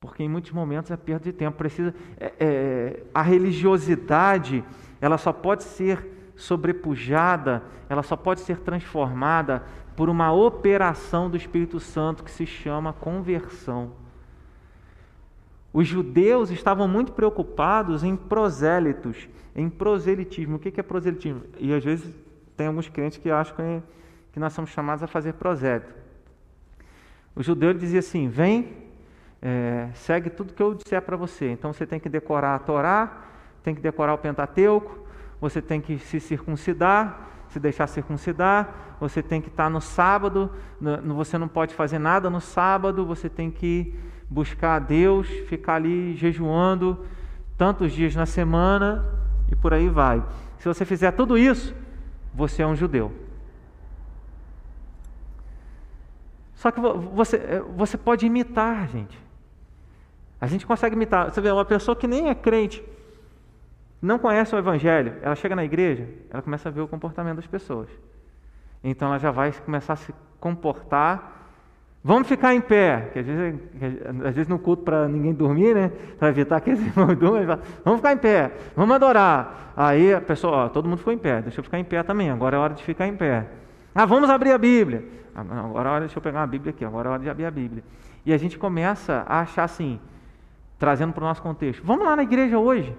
Porque em muitos momentos é perda de tempo. Precisa, é, é, a religiosidade ela só pode ser sobrepujada, ela só pode ser transformada por uma operação do Espírito Santo que se chama conversão. Os judeus estavam muito preocupados em prosélitos, em proselitismo. O que é proselitismo? E às vezes tem alguns crentes que acham que nós somos chamados a fazer prosélito. O judeu dizia assim: vem, é, segue tudo que eu disser para você. Então você tem que decorar a Torá, tem que decorar o Pentateuco, você tem que se circuncidar, se deixar circuncidar, você tem que estar no sábado, você não pode fazer nada no sábado, você tem que buscar a Deus, ficar ali jejuando tantos dias na semana e por aí vai. Se você fizer tudo isso, você é um judeu. Só que você, é, você pode imitar, gente. A gente consegue imitar. Você vê, uma pessoa que nem é crente, não conhece o Evangelho, ela chega na igreja, ela começa a ver o comportamento das pessoas. Então ela já vai começar a se comportar. Vamos ficar em pé, que às vezes, às vezes no culto para ninguém dormir, né? Para evitar que eles irmãos durmam, vamos ficar em pé, vamos adorar. Aí a pessoa, ó, todo mundo ficou em pé, deixa eu ficar em pé também, agora é hora de ficar em pé. Ah, vamos abrir a Bíblia. Ah, agora é hora, deixa eu pegar uma Bíblia aqui, agora é hora de abrir a Bíblia. E a gente começa a achar assim, trazendo para o nosso contexto, vamos lá na igreja hoje.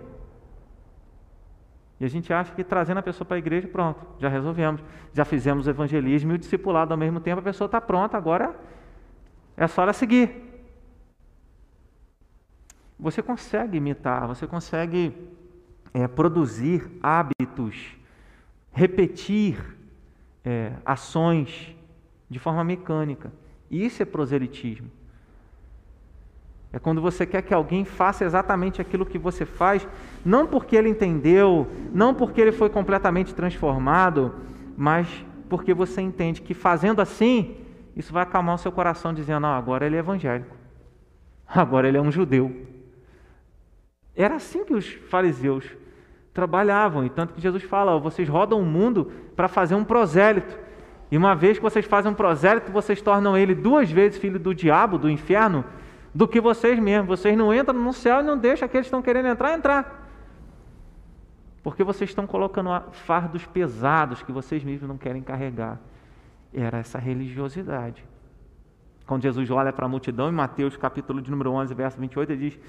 E a gente acha que trazendo a pessoa para a igreja, pronto, já resolvemos. Já fizemos o evangelismo e o discipulado ao mesmo tempo, a pessoa está pronta, agora é só ela seguir. Você consegue imitar, você consegue é, produzir hábitos, repetir é, ações de forma mecânica. Isso é proselitismo. É quando você quer que alguém faça exatamente aquilo que você faz, não porque ele entendeu, não porque ele foi completamente transformado, mas porque você entende que fazendo assim, isso vai acalmar o seu coração, dizendo: ah, agora ele é evangélico, agora ele é um judeu. Era assim que os fariseus trabalhavam, e tanto que Jesus fala: vocês rodam o mundo para fazer um prosélito. E uma vez que vocês fazem um prosélito, vocês tornam ele duas vezes filho do diabo, do inferno, do que vocês mesmos. Vocês não entram no céu e não deixam aqueles que estão querendo entrar, entrar. Porque vocês estão colocando fardos pesados que vocês mesmos não querem carregar. Era essa religiosidade. Quando Jesus olha para a multidão, em Mateus capítulo de número 11, verso 28, ele diz: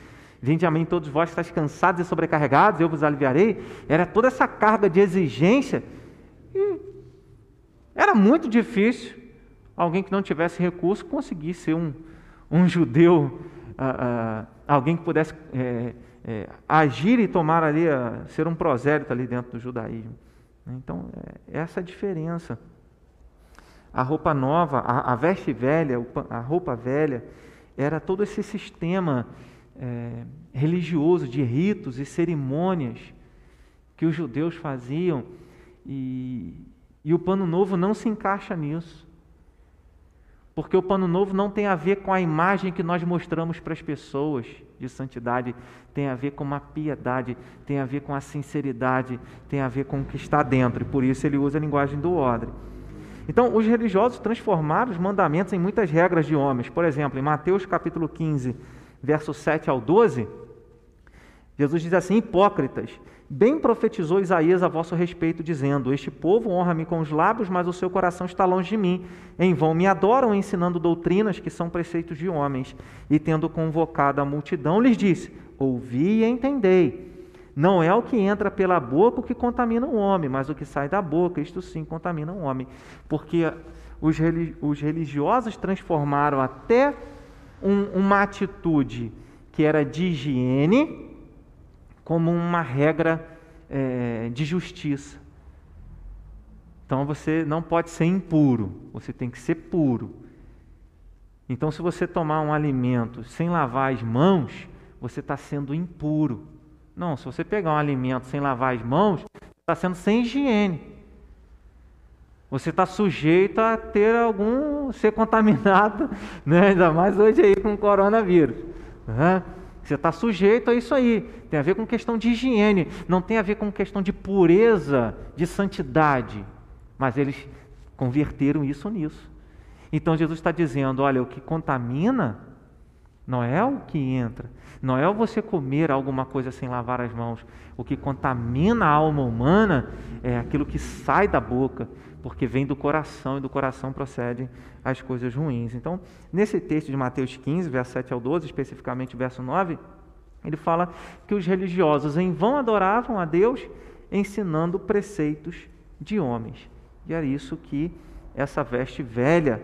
Vinde a mim todos vós que estáis cansados e sobrecarregados, eu vos aliviarei. Era toda essa carga de exigência. E era muito difícil alguém que não tivesse recurso conseguir ser um, um judeu, ah, ah, alguém que pudesse é, é, agir e tomar ali, a, ser um prosélito ali dentro do judaísmo. Então, é, essa é a diferença. A roupa nova, a, a veste velha, a roupa velha, era todo esse sistema é, religioso de ritos e cerimônias que os judeus faziam e, e o pano novo não se encaixa nisso. Porque o pano novo não tem a ver com a imagem que nós mostramos para as pessoas de santidade, tem a ver com uma piedade, tem a ver com a sinceridade, tem a ver com o que está dentro, e por isso ele usa a linguagem do odre. Então, os religiosos transformaram os mandamentos em muitas regras de homens. Por exemplo, em Mateus capítulo 15, verso 7 ao 12, Jesus diz assim: Hipócritas, bem profetizou Isaías a vosso respeito, dizendo: Este povo honra-me com os lábios, mas o seu coração está longe de mim. Em vão me adoram, ensinando doutrinas que são preceitos de homens. E tendo convocado a multidão, lhes disse: Ouvi e entendei. Não é o que entra pela boca o que contamina o homem, mas o que sai da boca, isto sim contamina o homem. Porque os, religiosos transformaram até um, uma atitude que era de higiene como uma regra é, de justiça. Então você não pode ser impuro, você tem que ser puro. Então, se você tomar um alimento sem lavar as mãos, você está sendo impuro. Não, se você pegar um alimento sem lavar as mãos, está sendo sem higiene. Você está sujeito a ter algum, ser contaminado, né? ainda mais hoje aí com o coronavírus. Né? Você está sujeito a isso aí. Tem a ver com questão de higiene, não tem a ver com questão de pureza, de santidade. Mas eles converteram isso nisso. Então Jesus está dizendo: olha, o que contamina não é o que entra, não é você comer alguma coisa sem lavar as mãos. O que contamina a alma humana é aquilo que sai da boca, porque vem do coração e do coração procedem as coisas ruins. Então, nesse texto de Mateus 15, verso 7 ao 12, especificamente verso 9, ele fala que os religiosos em vão adoravam a Deus ensinando preceitos de homens. E era isso que essa veste velha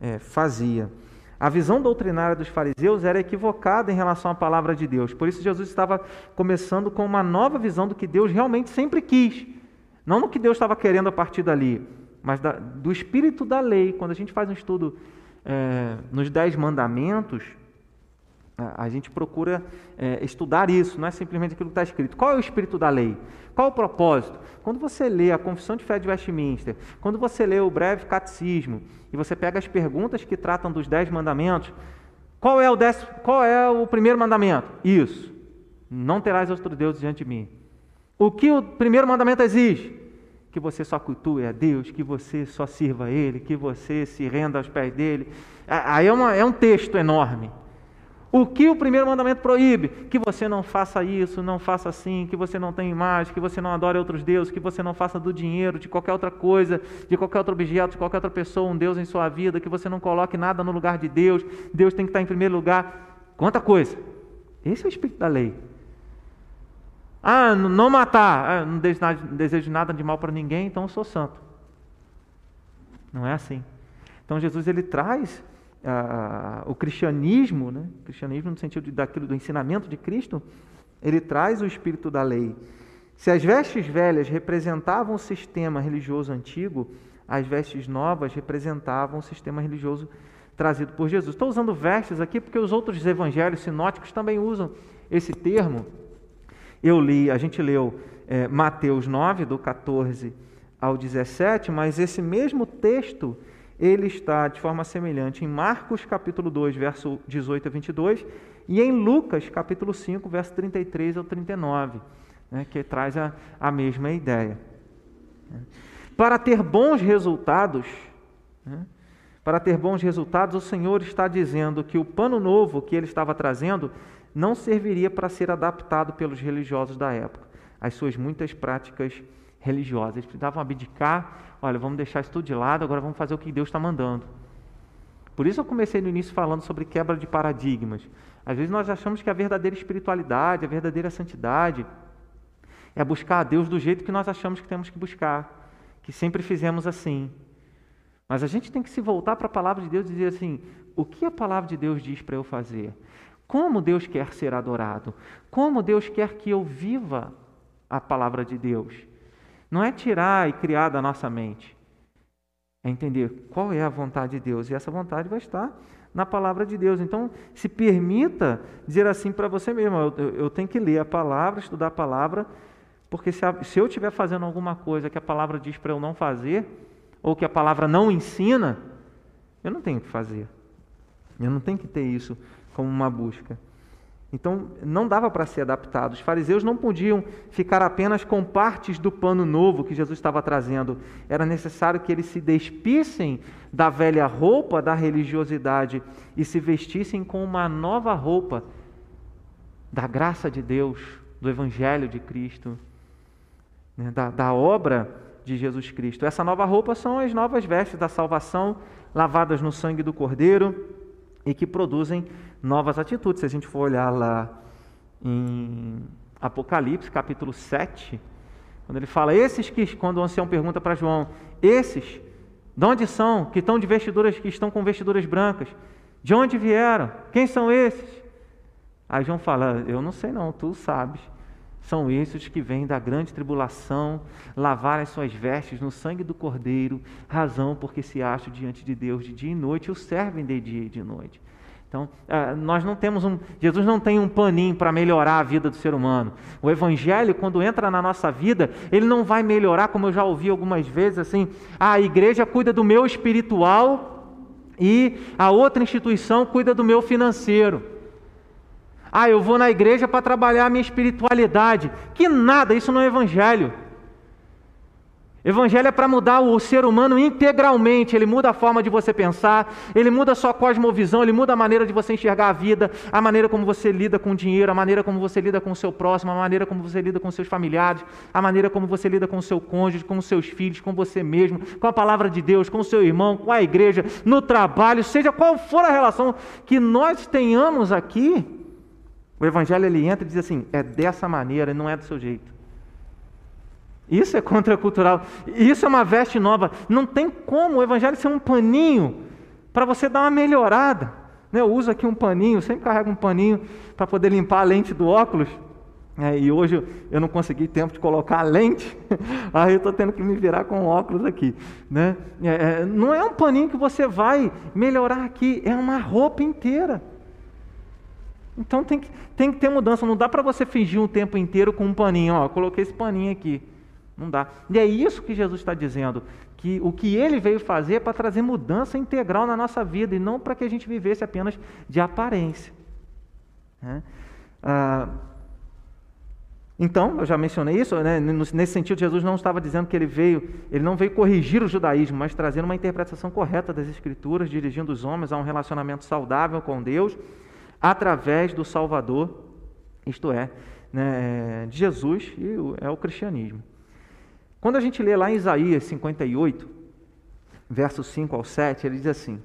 é, fazia. A visão doutrinária dos fariseus era equivocada em relação à palavra de Deus. Por isso, Jesus estava começando com uma nova visão do que Deus realmente sempre quis. Não no que Deus estava querendo a partir dali, mas da, do espírito da lei. Quando a gente faz um estudo é, nos Dez Mandamentos, a gente procura é, estudar isso, não é simplesmente aquilo que está escrito. Qual é o espírito da lei? Qual é o propósito? Quando você lê a Confissão de Fé de Westminster, quando você lê o breve catecismo, e você pega as perguntas que tratam dos dez mandamentos, qual é o, décimo, qual é o primeiro mandamento? Isso. Não terás outro Deus diante de mim. O que o primeiro mandamento exige? Que você só cultue a Deus, que você só sirva a Ele, que você se renda aos pés dele. Aí é, uma, é um texto enorme. O que o primeiro mandamento proíbe? Que você não faça isso, não faça assim, que você não tenha imagem, que você não adore outros deuses, que você não faça do dinheiro, de qualquer outra coisa, de qualquer outro objeto, de qualquer outra pessoa, um Deus em sua vida, que você não coloque nada no lugar de Deus, Deus tem que estar em primeiro lugar. Quanta coisa! Esse é o espírito da lei. Ah, não matar, ah, não desejo nada de mal para ninguém, então eu sou santo. Não é assim. Então Jesus ele traz o cristianismo, né? o cristianismo no sentido de, daquilo do ensinamento de Cristo, ele traz o espírito da lei. Se as vestes velhas representavam o sistema religioso antigo, as vestes novas representavam o sistema religioso trazido por Jesus. Estou usando vestes aqui porque os outros evangelhos sinóticos também usam esse termo. Eu li, a gente leu é, Mateus 9, do 14 ao 17, mas esse mesmo texto ele está de forma semelhante em Marcos capítulo 2, verso 18 a 22, e em Lucas capítulo 5, verso 33 ao 39, né, que traz a, a mesma ideia. Para ter bons resultados, né, para ter bons resultados, o Senhor está dizendo que o pano novo que ele estava trazendo não serviria para ser adaptado pelos religiosos da época, as suas muitas práticas religiosas. Eles precisavam abdicar olha, vamos deixar isso tudo de lado, agora vamos fazer o que Deus está mandando. Por isso eu comecei no início falando sobre quebra de paradigmas. Às vezes nós achamos que a verdadeira espiritualidade, a verdadeira santidade, é buscar a Deus do jeito que nós achamos que temos que buscar, que sempre fizemos assim. Mas a gente tem que se voltar para a palavra de Deus e dizer assim: o que a palavra de Deus diz para eu fazer? como Deus quer ser adorado, como Deus quer que eu viva a palavra de Deus. Não é tirar e criar da nossa mente, é entender qual é a vontade de Deus, e essa vontade vai estar na palavra de Deus. Então, se permita dizer assim para você mesmo: eu, eu, tenho que ler a palavra, estudar a palavra, porque se, a, se eu estiver fazendo alguma coisa que a palavra diz para eu não fazer, ou que a palavra não ensina, eu não tenho que fazer. Eu não tenho que ter isso como uma busca. Então, não dava para ser adaptado. Os fariseus não podiam ficar apenas com partes do pano novo que Jesus estava trazendo. Era necessário que eles se despissem da velha roupa da religiosidade e se vestissem com uma nova roupa da graça de Deus, do Evangelho de Cristo, né, da, da obra de Jesus Cristo. Essa nova roupa são as novas vestes da salvação, lavadas no sangue do Cordeiro e que produzem novas atitudes. Se a gente for olhar lá em Apocalipse, capítulo 7, quando ele fala, esses que, quando o ancião pergunta para João, esses, de onde são, que estão de vestiduras, que estão com vestiduras brancas, de onde vieram? Quem são esses? Aí João fala, eu não sei não, tu sabes. São esses que vêm da grande tribulação, lavar as suas vestes no sangue do Cordeiro, razão porque se acham diante de Deus de dia e noite e o servem de dia e de noite. Então, ah, nós não temos um. Jesus não tem um paninho para melhorar a vida do ser humano. O Evangelho, quando entra na nossa vida, ele não vai melhorar, como eu já ouvi algumas vezes, assim. Ah, a igreja cuida do meu espiritual e a outra instituição cuida do meu financeiro. Ah, eu vou na igreja para trabalhar a minha espiritualidade. Que nada, isso não é Evangelho. Evangelho é para mudar o ser humano integralmente. Ele muda a forma de você pensar, ele muda a sua cosmovisão, ele muda a maneira de você enxergar a vida, a maneira como você lida com o dinheiro, a maneira como você lida com o seu próximo, a maneira como você lida com seus familiares, a maneira como você lida com o seu cônjuge, com os seus filhos, com você mesmo, com a palavra de Deus, com o seu irmão, com a igreja, no trabalho, seja qual for a relação que nós tenhamos aqui. O Evangelho ele entra e diz assim: é dessa maneira, não é do seu jeito. Isso é contracultural. Isso é uma veste nova. Não tem como o evangelho ser um paninho para você dar uma melhorada. Né, eu uso aqui um paninho, sempre carrego um paninho para poder limpar a lente do óculos. É, e hoje eu não consegui tempo de colocar a lente, aí eu estou tendo que me virar com óculos aqui. Né? É, é, não é um paninho que você vai melhorar aqui, é uma roupa inteira. Então tem que, tem que ter mudança, não dá para você fingir um tempo inteiro com um paninho. Ó, coloquei esse paninho aqui. Não dá. E é isso que Jesus está dizendo, que o que ele veio fazer é para trazer mudança integral na nossa vida e não para que a gente vivesse apenas de aparência. Né? Ah, então, eu já mencionei isso, né? nesse sentido, Jesus não estava dizendo que ele veio, ele não veio corrigir o judaísmo, mas trazendo uma interpretação correta das Escrituras, dirigindo os homens a um relacionamento saudável com Deus, através do Salvador, isto é, né, de Jesus, e é o cristianismo. Quando a gente lê lá em Isaías 58, versos 5 ao 7, ele diz assim: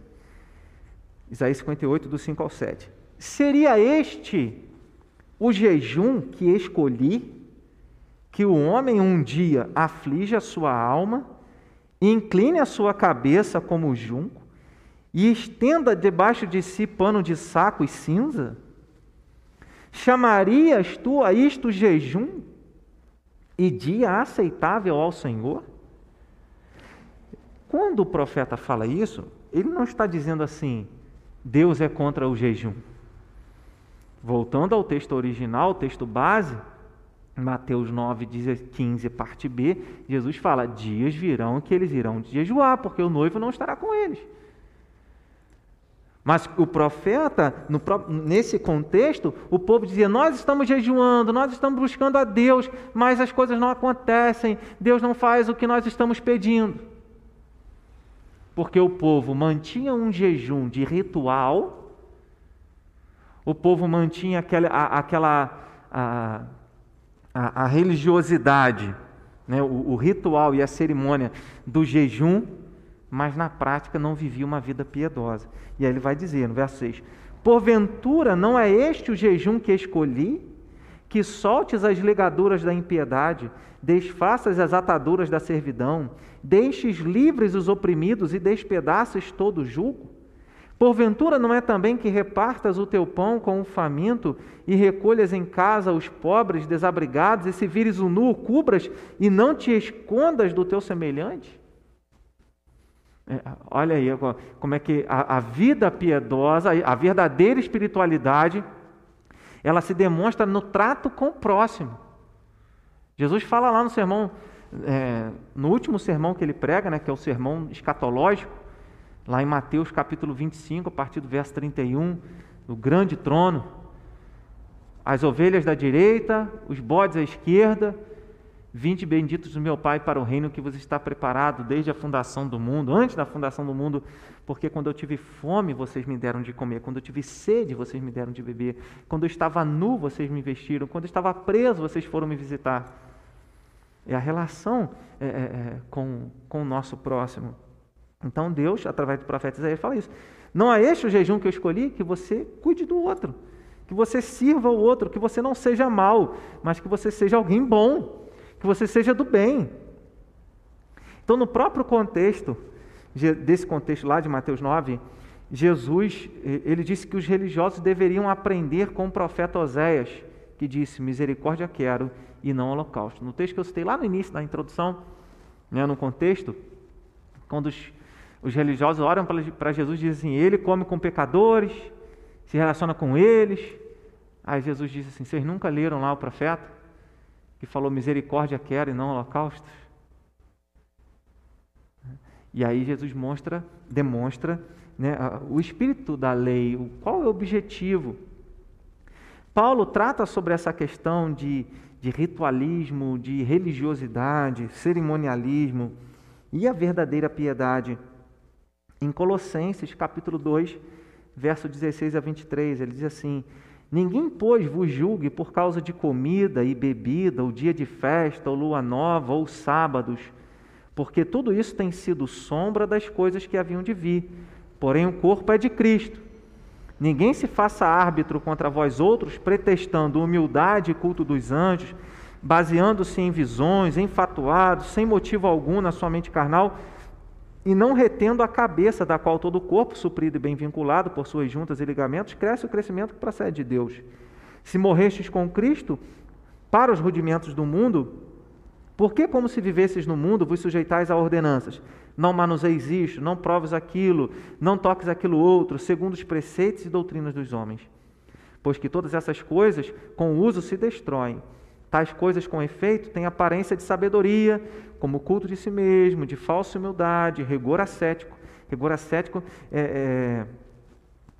Isaías 58, do 5 ao 7. Seria este o jejum que escolhi, que o homem um dia aflige a sua alma, e incline a sua cabeça como junco, e estenda debaixo de si pano de saco e cinza? Chamarias tu a isto jejum? e dia aceitável ao Senhor? Quando o profeta fala isso, ele não está dizendo assim, Deus é contra o jejum. Voltando ao texto original, texto base, Mateus 9, 15, parte B, Jesus fala: Dias virão que eles irão jejuar, porque o noivo não estará com eles. Mas o profeta, no, nesse contexto, o povo dizia: Nós estamos jejuando, nós estamos buscando a Deus, mas as coisas não acontecem, Deus não faz o que nós estamos pedindo. Porque o povo mantinha um jejum de ritual, o povo mantinha aquela, aquela a, a, a religiosidade, né, o, o ritual e a cerimônia do jejum mas na prática não vivia uma vida piedosa. E aí ele vai dizer no verso 6: Porventura não é este o jejum que escolhi? Que soltes as ligaduras da impiedade, desfaças as ataduras da servidão, deixes livres os oprimidos e despedaces todo o jugo? Porventura não é também que repartas o teu pão com o faminto e recolhas em casa os pobres desabrigados, e se vires o nu, cubras e não te escondas do teu semelhante? É, olha aí como é que a, a vida piedosa, a verdadeira espiritualidade, ela se demonstra no trato com o próximo. Jesus fala lá no sermão, é, no último sermão que ele prega, né, que é o sermão escatológico, lá em Mateus capítulo 25, a partir do verso 31, no grande trono. As ovelhas da direita, os bodes à esquerda, vinte benditos do meu Pai para o reino que vos está preparado desde a fundação do mundo, antes da fundação do mundo, porque quando eu tive fome, vocês me deram de comer, quando eu tive sede, vocês me deram de beber, quando eu estava nu, vocês me vestiram, quando eu estava preso, vocês foram me visitar. É a relação é, é, é com, com o nosso próximo. Então Deus, através do profeta Isaías, fala isso. Não é este o jejum que eu escolhi? Que você cuide do outro, que você sirva o outro, que você não seja mal, mas que você seja alguém bom, que você seja do bem. Então, no próprio contexto, desse contexto lá de Mateus 9, Jesus, ele disse que os religiosos deveriam aprender com o profeta Oséias, que disse: Misericórdia quero e não holocausto. No texto que eu citei lá no início da introdução, né, no contexto, quando os os religiosos olham para Jesus dizem Ele come com pecadores, se relaciona com eles. Aí Jesus diz assim: Vocês nunca leram lá o profeta que falou misericórdia quer e não holocaustos? E aí Jesus mostra, demonstra né, o espírito da lei, qual é o objetivo. Paulo trata sobre essa questão de, de ritualismo, de religiosidade, cerimonialismo e a verdadeira piedade. Em Colossenses, capítulo 2, verso 16 a 23, ele diz assim: Ninguém, pois, vos julgue por causa de comida e bebida, ou dia de festa, ou lua nova, ou sábados, porque tudo isso tem sido sombra das coisas que haviam de vir. Porém, o corpo é de Cristo. Ninguém se faça árbitro contra vós outros, pretextando humildade e culto dos anjos, baseando-se em visões, enfatuados, sem motivo algum na sua mente carnal, e não retendo a cabeça, da qual todo o corpo, suprido e bem vinculado por suas juntas e ligamentos, cresce o crescimento que procede de Deus. Se morrestes com Cristo para os rudimentos do mundo, por que, como se vivesses no mundo, vos sujeitais a ordenanças? Não manuseis isto, não proves aquilo, não toques aquilo outro, segundo os preceitos e doutrinas dos homens. Pois que todas essas coisas, com o uso, se destroem. Tais coisas, com efeito, têm aparência de sabedoria, como culto de si mesmo, de falsa humildade, rigor ascético. Rigor ascético é,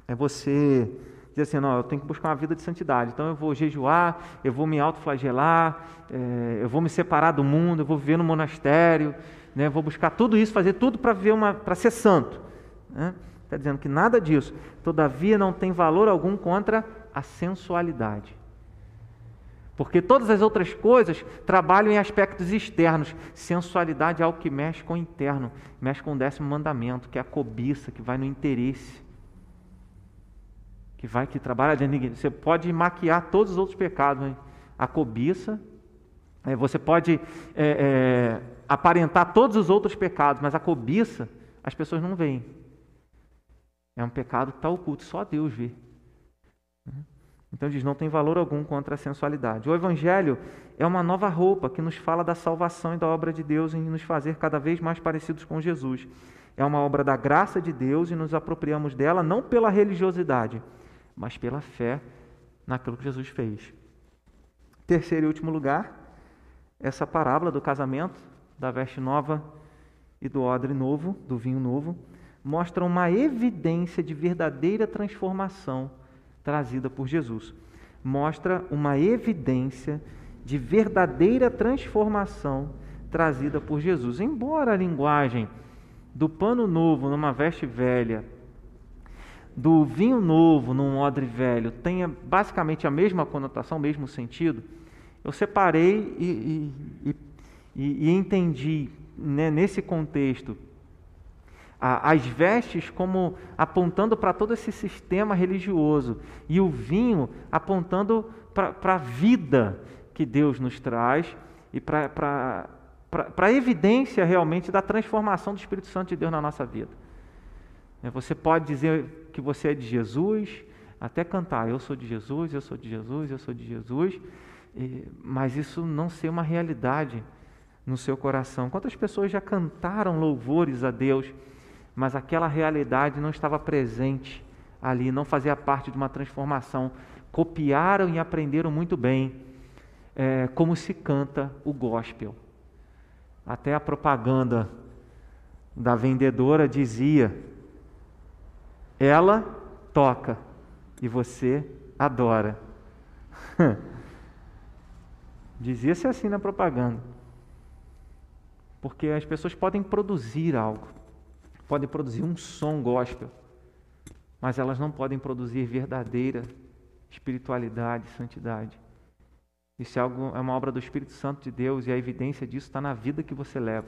é, é você dizer assim, não, eu tenho que buscar uma vida de santidade. Então eu vou jejuar, eu vou me autoflagelar, é, eu vou me separar do mundo, eu vou viver no monastério, né, vou buscar tudo isso, fazer tudo para ver uma, para ser santo. Né? Está dizendo que nada disso, todavia, não tem valor algum contra a sensualidade. Porque todas as outras coisas trabalham em aspectos externos. Sensualidade é algo que mexe com o interno, mexe com o décimo mandamento, que é a cobiça, que vai no interesse. Que vai, que trabalha dentro de Você pode maquiar todos os outros pecados, hein? a cobiça. É, você pode é, é, aparentar todos os outros pecados, mas a cobiça as pessoas não veem. É um pecado que está oculto, só Deus vê. Então diz: não tem valor algum contra a sensualidade. O Evangelho é uma nova roupa que nos fala da salvação e da obra de Deus em nos fazer cada vez mais parecidos com Jesus. É uma obra da graça de Deus e nos apropriamos dela não pela religiosidade, mas pela fé naquilo que Jesus fez. Terceiro e último lugar, essa parábola do casamento, da veste nova e do odre novo, do vinho novo, mostra uma evidência de verdadeira transformação trazida por Jesus. Mostra uma evidência de verdadeira transformação trazida por Jesus. Embora a linguagem do pano novo numa veste velha, do vinho novo num odre velho, tenha basicamente a mesma conotação, o mesmo sentido, eu separei e, e, e, e entendi né, nesse contexto as vestes como apontando para todo esse sistema religioso e o vinho apontando para a vida que Deus nos traz e para a evidência realmente da transformação do Espírito Santo de Deus na nossa vida. É, você pode dizer que você é de Jesus, até cantar, eu sou de Jesus, eu sou de Jesus, eu sou de Jesus, mas isso não ser uma realidade no seu coração. Quantas pessoas já cantaram louvores a Deus, mas aquela realidade não estava presente ali, não fazia parte de uma transformação. Copiaram e aprenderam muito bem é, como se canta o gospel. Até a propaganda da vendedora dizia: ela toca e você adora. Dizia-se assim na propaganda. Porque as pessoas podem produzir algo, podem produzir um som gospel, mas elas não podem produzir verdadeira espiritualidade, santidade. Isso é, algo, é uma obra do Espírito Santo de Deus e a evidência disso está na vida que você leva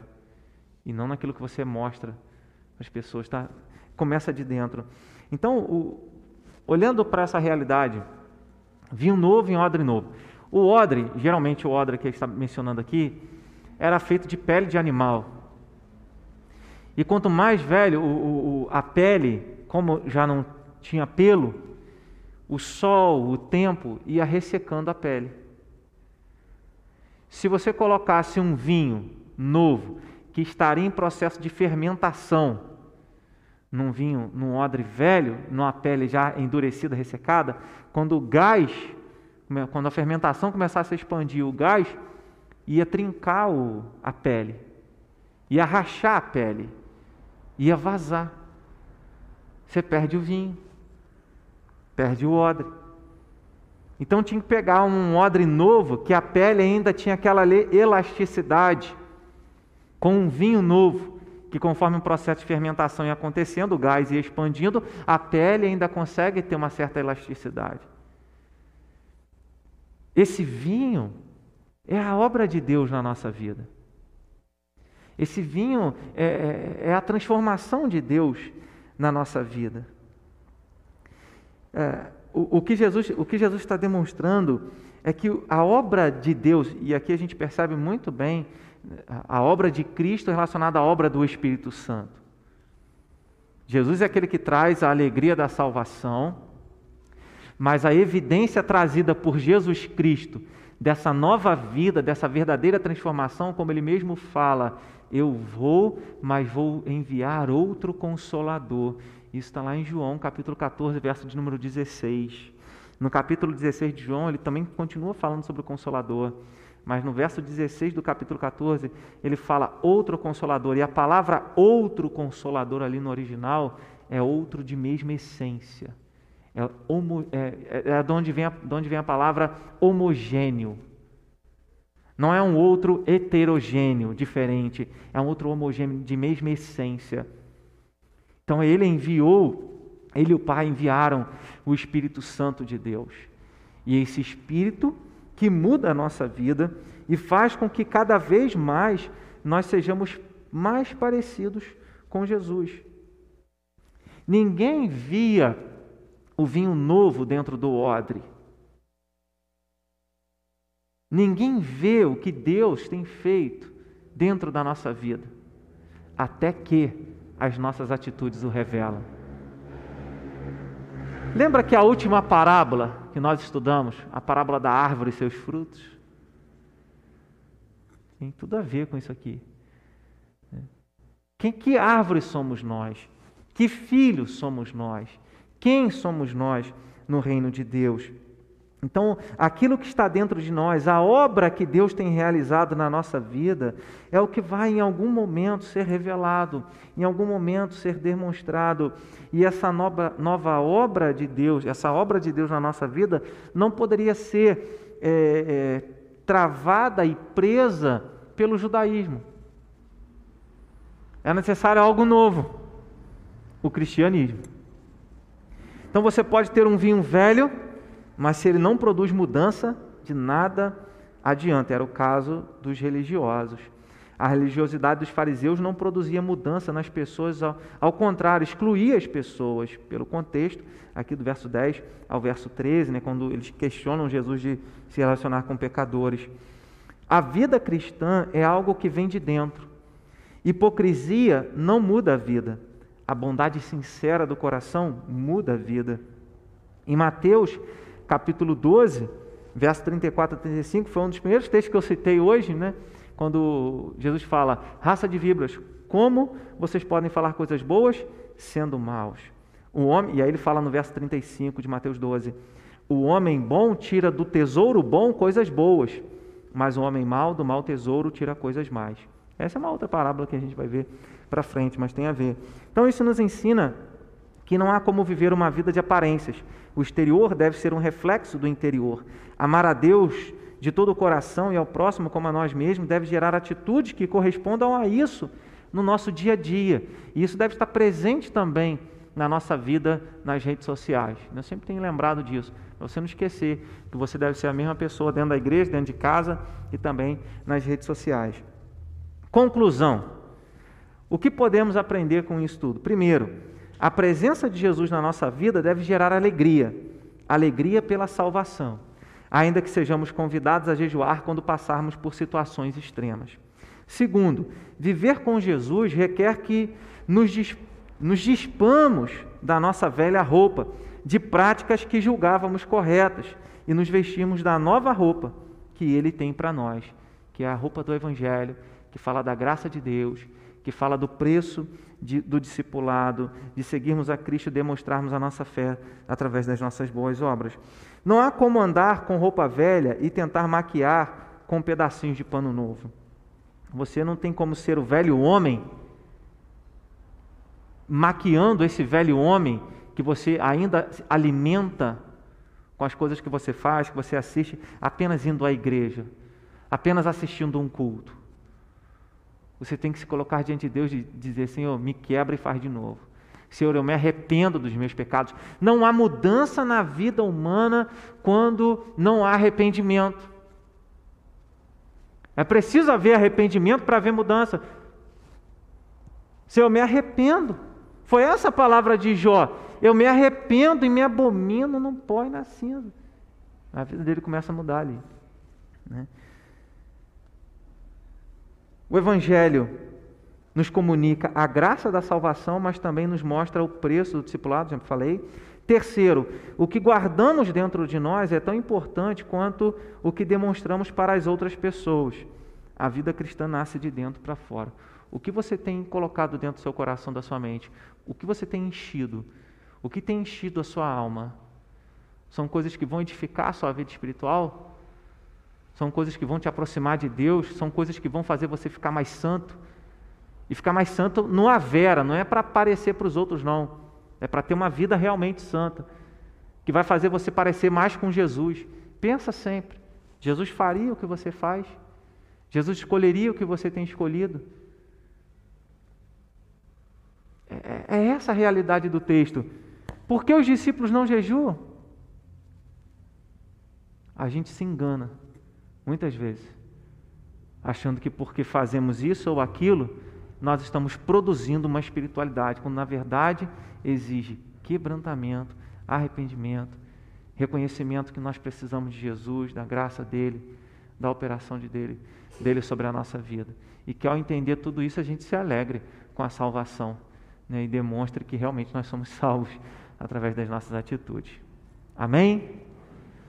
e não naquilo que você mostra às pessoas. Tá? Começa de dentro. Então, o, olhando para essa realidade, vinho novo em odre novo. O odre, geralmente o odre que ele está mencionando aqui, era feito de pele de animal. E quanto mais velho o, o, a pele, como já não tinha pelo, o sol, o tempo ia ressecando a pele. Se você colocasse um vinho novo que estaria em processo de fermentação, num vinho, num odre velho, numa pele já endurecida, ressecada, quando o gás quando a fermentação começasse a expandir o gás, ia trincar o, a pele, ia rachar a pele, ia vazar. Você perde o vinho, perde o odre. Então tinha que pegar um odre novo, que a pele ainda tinha aquela elasticidade, com um vinho novo, que conforme o processo de fermentação ia acontecendo, o gás ia expandindo, a pele ainda consegue ter uma certa elasticidade. Esse vinho é a obra de Deus na nossa vida. Esse vinho é, é, é a transformação de Deus na nossa vida. É, o, o, que Jesus, está demonstrando é que a obra de Deus, e aqui a gente percebe muito bem a obra de Cristo relacionada à obra do Espírito Santo. Jesus é aquele que traz a alegria da salvação, mas a evidência trazida por Jesus Cristo dessa nova vida, dessa verdadeira transformação, como ele mesmo fala, eu vou, mas vou enviar outro consolador. Isso está lá em João, capítulo 14, verso de número 16. No capítulo 16 de João, ele também continua falando sobre o consolador. Mas no verso 16 do capítulo 14, ele fala outro consolador. E a palavra outro consolador ali no original é outro de mesma essência. É, homo, é, é, é de, onde vem a, de onde vem a palavra homogêneo. Não é um outro heterogêneo, diferente. É um outro homogêneo de mesma essência. Então ele enviou, ele e o Pai enviaram o Espírito Santo de Deus. E esse Espírito que muda a nossa vida e faz com que cada vez mais nós sejamos mais parecidos com Jesus. Ninguém via o vinho novo dentro do odre. Ninguém vê o que Deus tem feito dentro da nossa vida, até que as nossas atitudes o revelam. Lembra que a última parábola que nós estudamos, a parábola da árvore e seus frutos? Tem tudo a ver com isso aqui. Quem, que árvore somos nós? Que filhos somos nós? Quem somos nós no reino de Deus? Então, aquilo que está dentro de nós, a obra que Deus tem realizado na nossa vida, é o que vai em algum momento ser revelado, em algum momento ser demonstrado. E essa nova, nova obra de Deus, essa obra de Deus na nossa vida, não poderia ser é, é, travada e presa pelo judaísmo. É necessário algo novo: o cristianismo. Então você pode ter um vinho velho, mas se ele não produz mudança, de nada adianta. Era o caso dos religiosos. A religiosidade dos fariseus não produzia mudança nas pessoas, ao, ao, contrário, excluía as pessoas, pelo contexto, aqui do verso 10 ao verso 13, né, quando eles questionam Jesus de se relacionar com pecadores. A vida cristã é algo que vem de dentro. Hipocrisia não muda a vida. a bondade sincera do coração muda a vida. Em Mateus, capítulo 12, verso 34 a 35, foi um dos primeiros textos que eu citei hoje, né? Quando Jesus fala: raça de víboras, como vocês podem falar coisas boas sendo maus? O homem, e aí ele fala no verso 35 de Mateus 12: O homem bom tira do tesouro bom coisas boas, mas o homem mau do mau tesouro tira coisas más. Essa é uma outra parábola que a gente vai ver para frente, mas tem a ver. Então isso nos ensina que não há como viver uma vida de aparências. O exterior deve ser um reflexo do interior. Amar a Deus de todo o coração e ao próximo como a nós mesmos deve gerar atitudes que correspondam a isso no nosso dia a dia. E isso deve estar presente também na nossa vida nas redes sociais. Eu sempre tenho lembrado disso, você não esquecer que você deve ser a mesma pessoa dentro da igreja, dentro de casa e também nas redes sociais. Conclusão: o que podemos aprender com isso tudo? Primeiro, a presença de Jesus na nossa vida deve gerar alegria, alegria pela salvação, ainda que sejamos convidados a jejuar quando passarmos por situações extremas. Segundo, viver com Jesus requer que nos nos dispamos da nossa velha roupa, de práticas que julgávamos corretas, e nos vestimos da nova roupa que Ele tem para nós, que é a roupa do Evangelho, que fala da graça de Deus, que fala do preço de, do discipulado, de seguirmos a Cristo e demonstrarmos a nossa fé através das nossas boas obras. Não há como andar com roupa velha e tentar maquiar com pedacinhos de pano novo. Você não tem como ser o velho homem maquiando esse velho homem que você ainda alimenta com as coisas que você faz, que você assiste, apenas indo à igreja, apenas assistindo um culto. Você tem que se colocar diante de Deus e dizer: Senhor, me quebra e faz de novo. Senhor, eu me arrependo dos meus pecados. Não há mudança na vida humana quando não há arrependimento. É preciso haver arrependimento para haver mudança. Senhor, eu me arrependo. Foi essa a palavra de Jó. Eu me arrependo e me abomino no pó e na cinza. A vida dele começa a mudar ali. Né? O Evangelho nos comunica a graça da salvação, mas também nos mostra o preço do discipulado, já falei. Terceiro, o que guardamos dentro de nós é tão importante quanto o que demonstramos para as outras pessoas. A vida cristã nasce de dentro para fora. O que você tem colocado dentro do seu coração, da sua mente? O que você tem enchido? O que tem enchido a sua alma? São coisas que vão edificar a sua vida espiritual? São coisas que vão te aproximar de Deus? São coisas que vão fazer você ficar mais santo? E ficar mais santo não a vera, não é para aparecer para os outros, não. É para ter uma vida realmente santa, que vai fazer você parecer mais com Jesus. Pensa sempre: Jesus faria o que você faz? Jesus escolheria o que você tem escolhido? É, é essa a realidade do texto. Por que os discípulos não jejuam? A gente se engana, muitas vezes, achando que porque fazemos isso ou aquilo, nós estamos produzindo uma espiritualidade, quando na verdade exige quebrantamento, arrependimento, reconhecimento que nós precisamos de Jesus, da graça dele, da operação de dele, dele sobre a nossa vida. E que ao entender tudo isso a gente se alegre com a salvação né, e demonstre que realmente nós somos salvos através das nossas atitudes. Amém?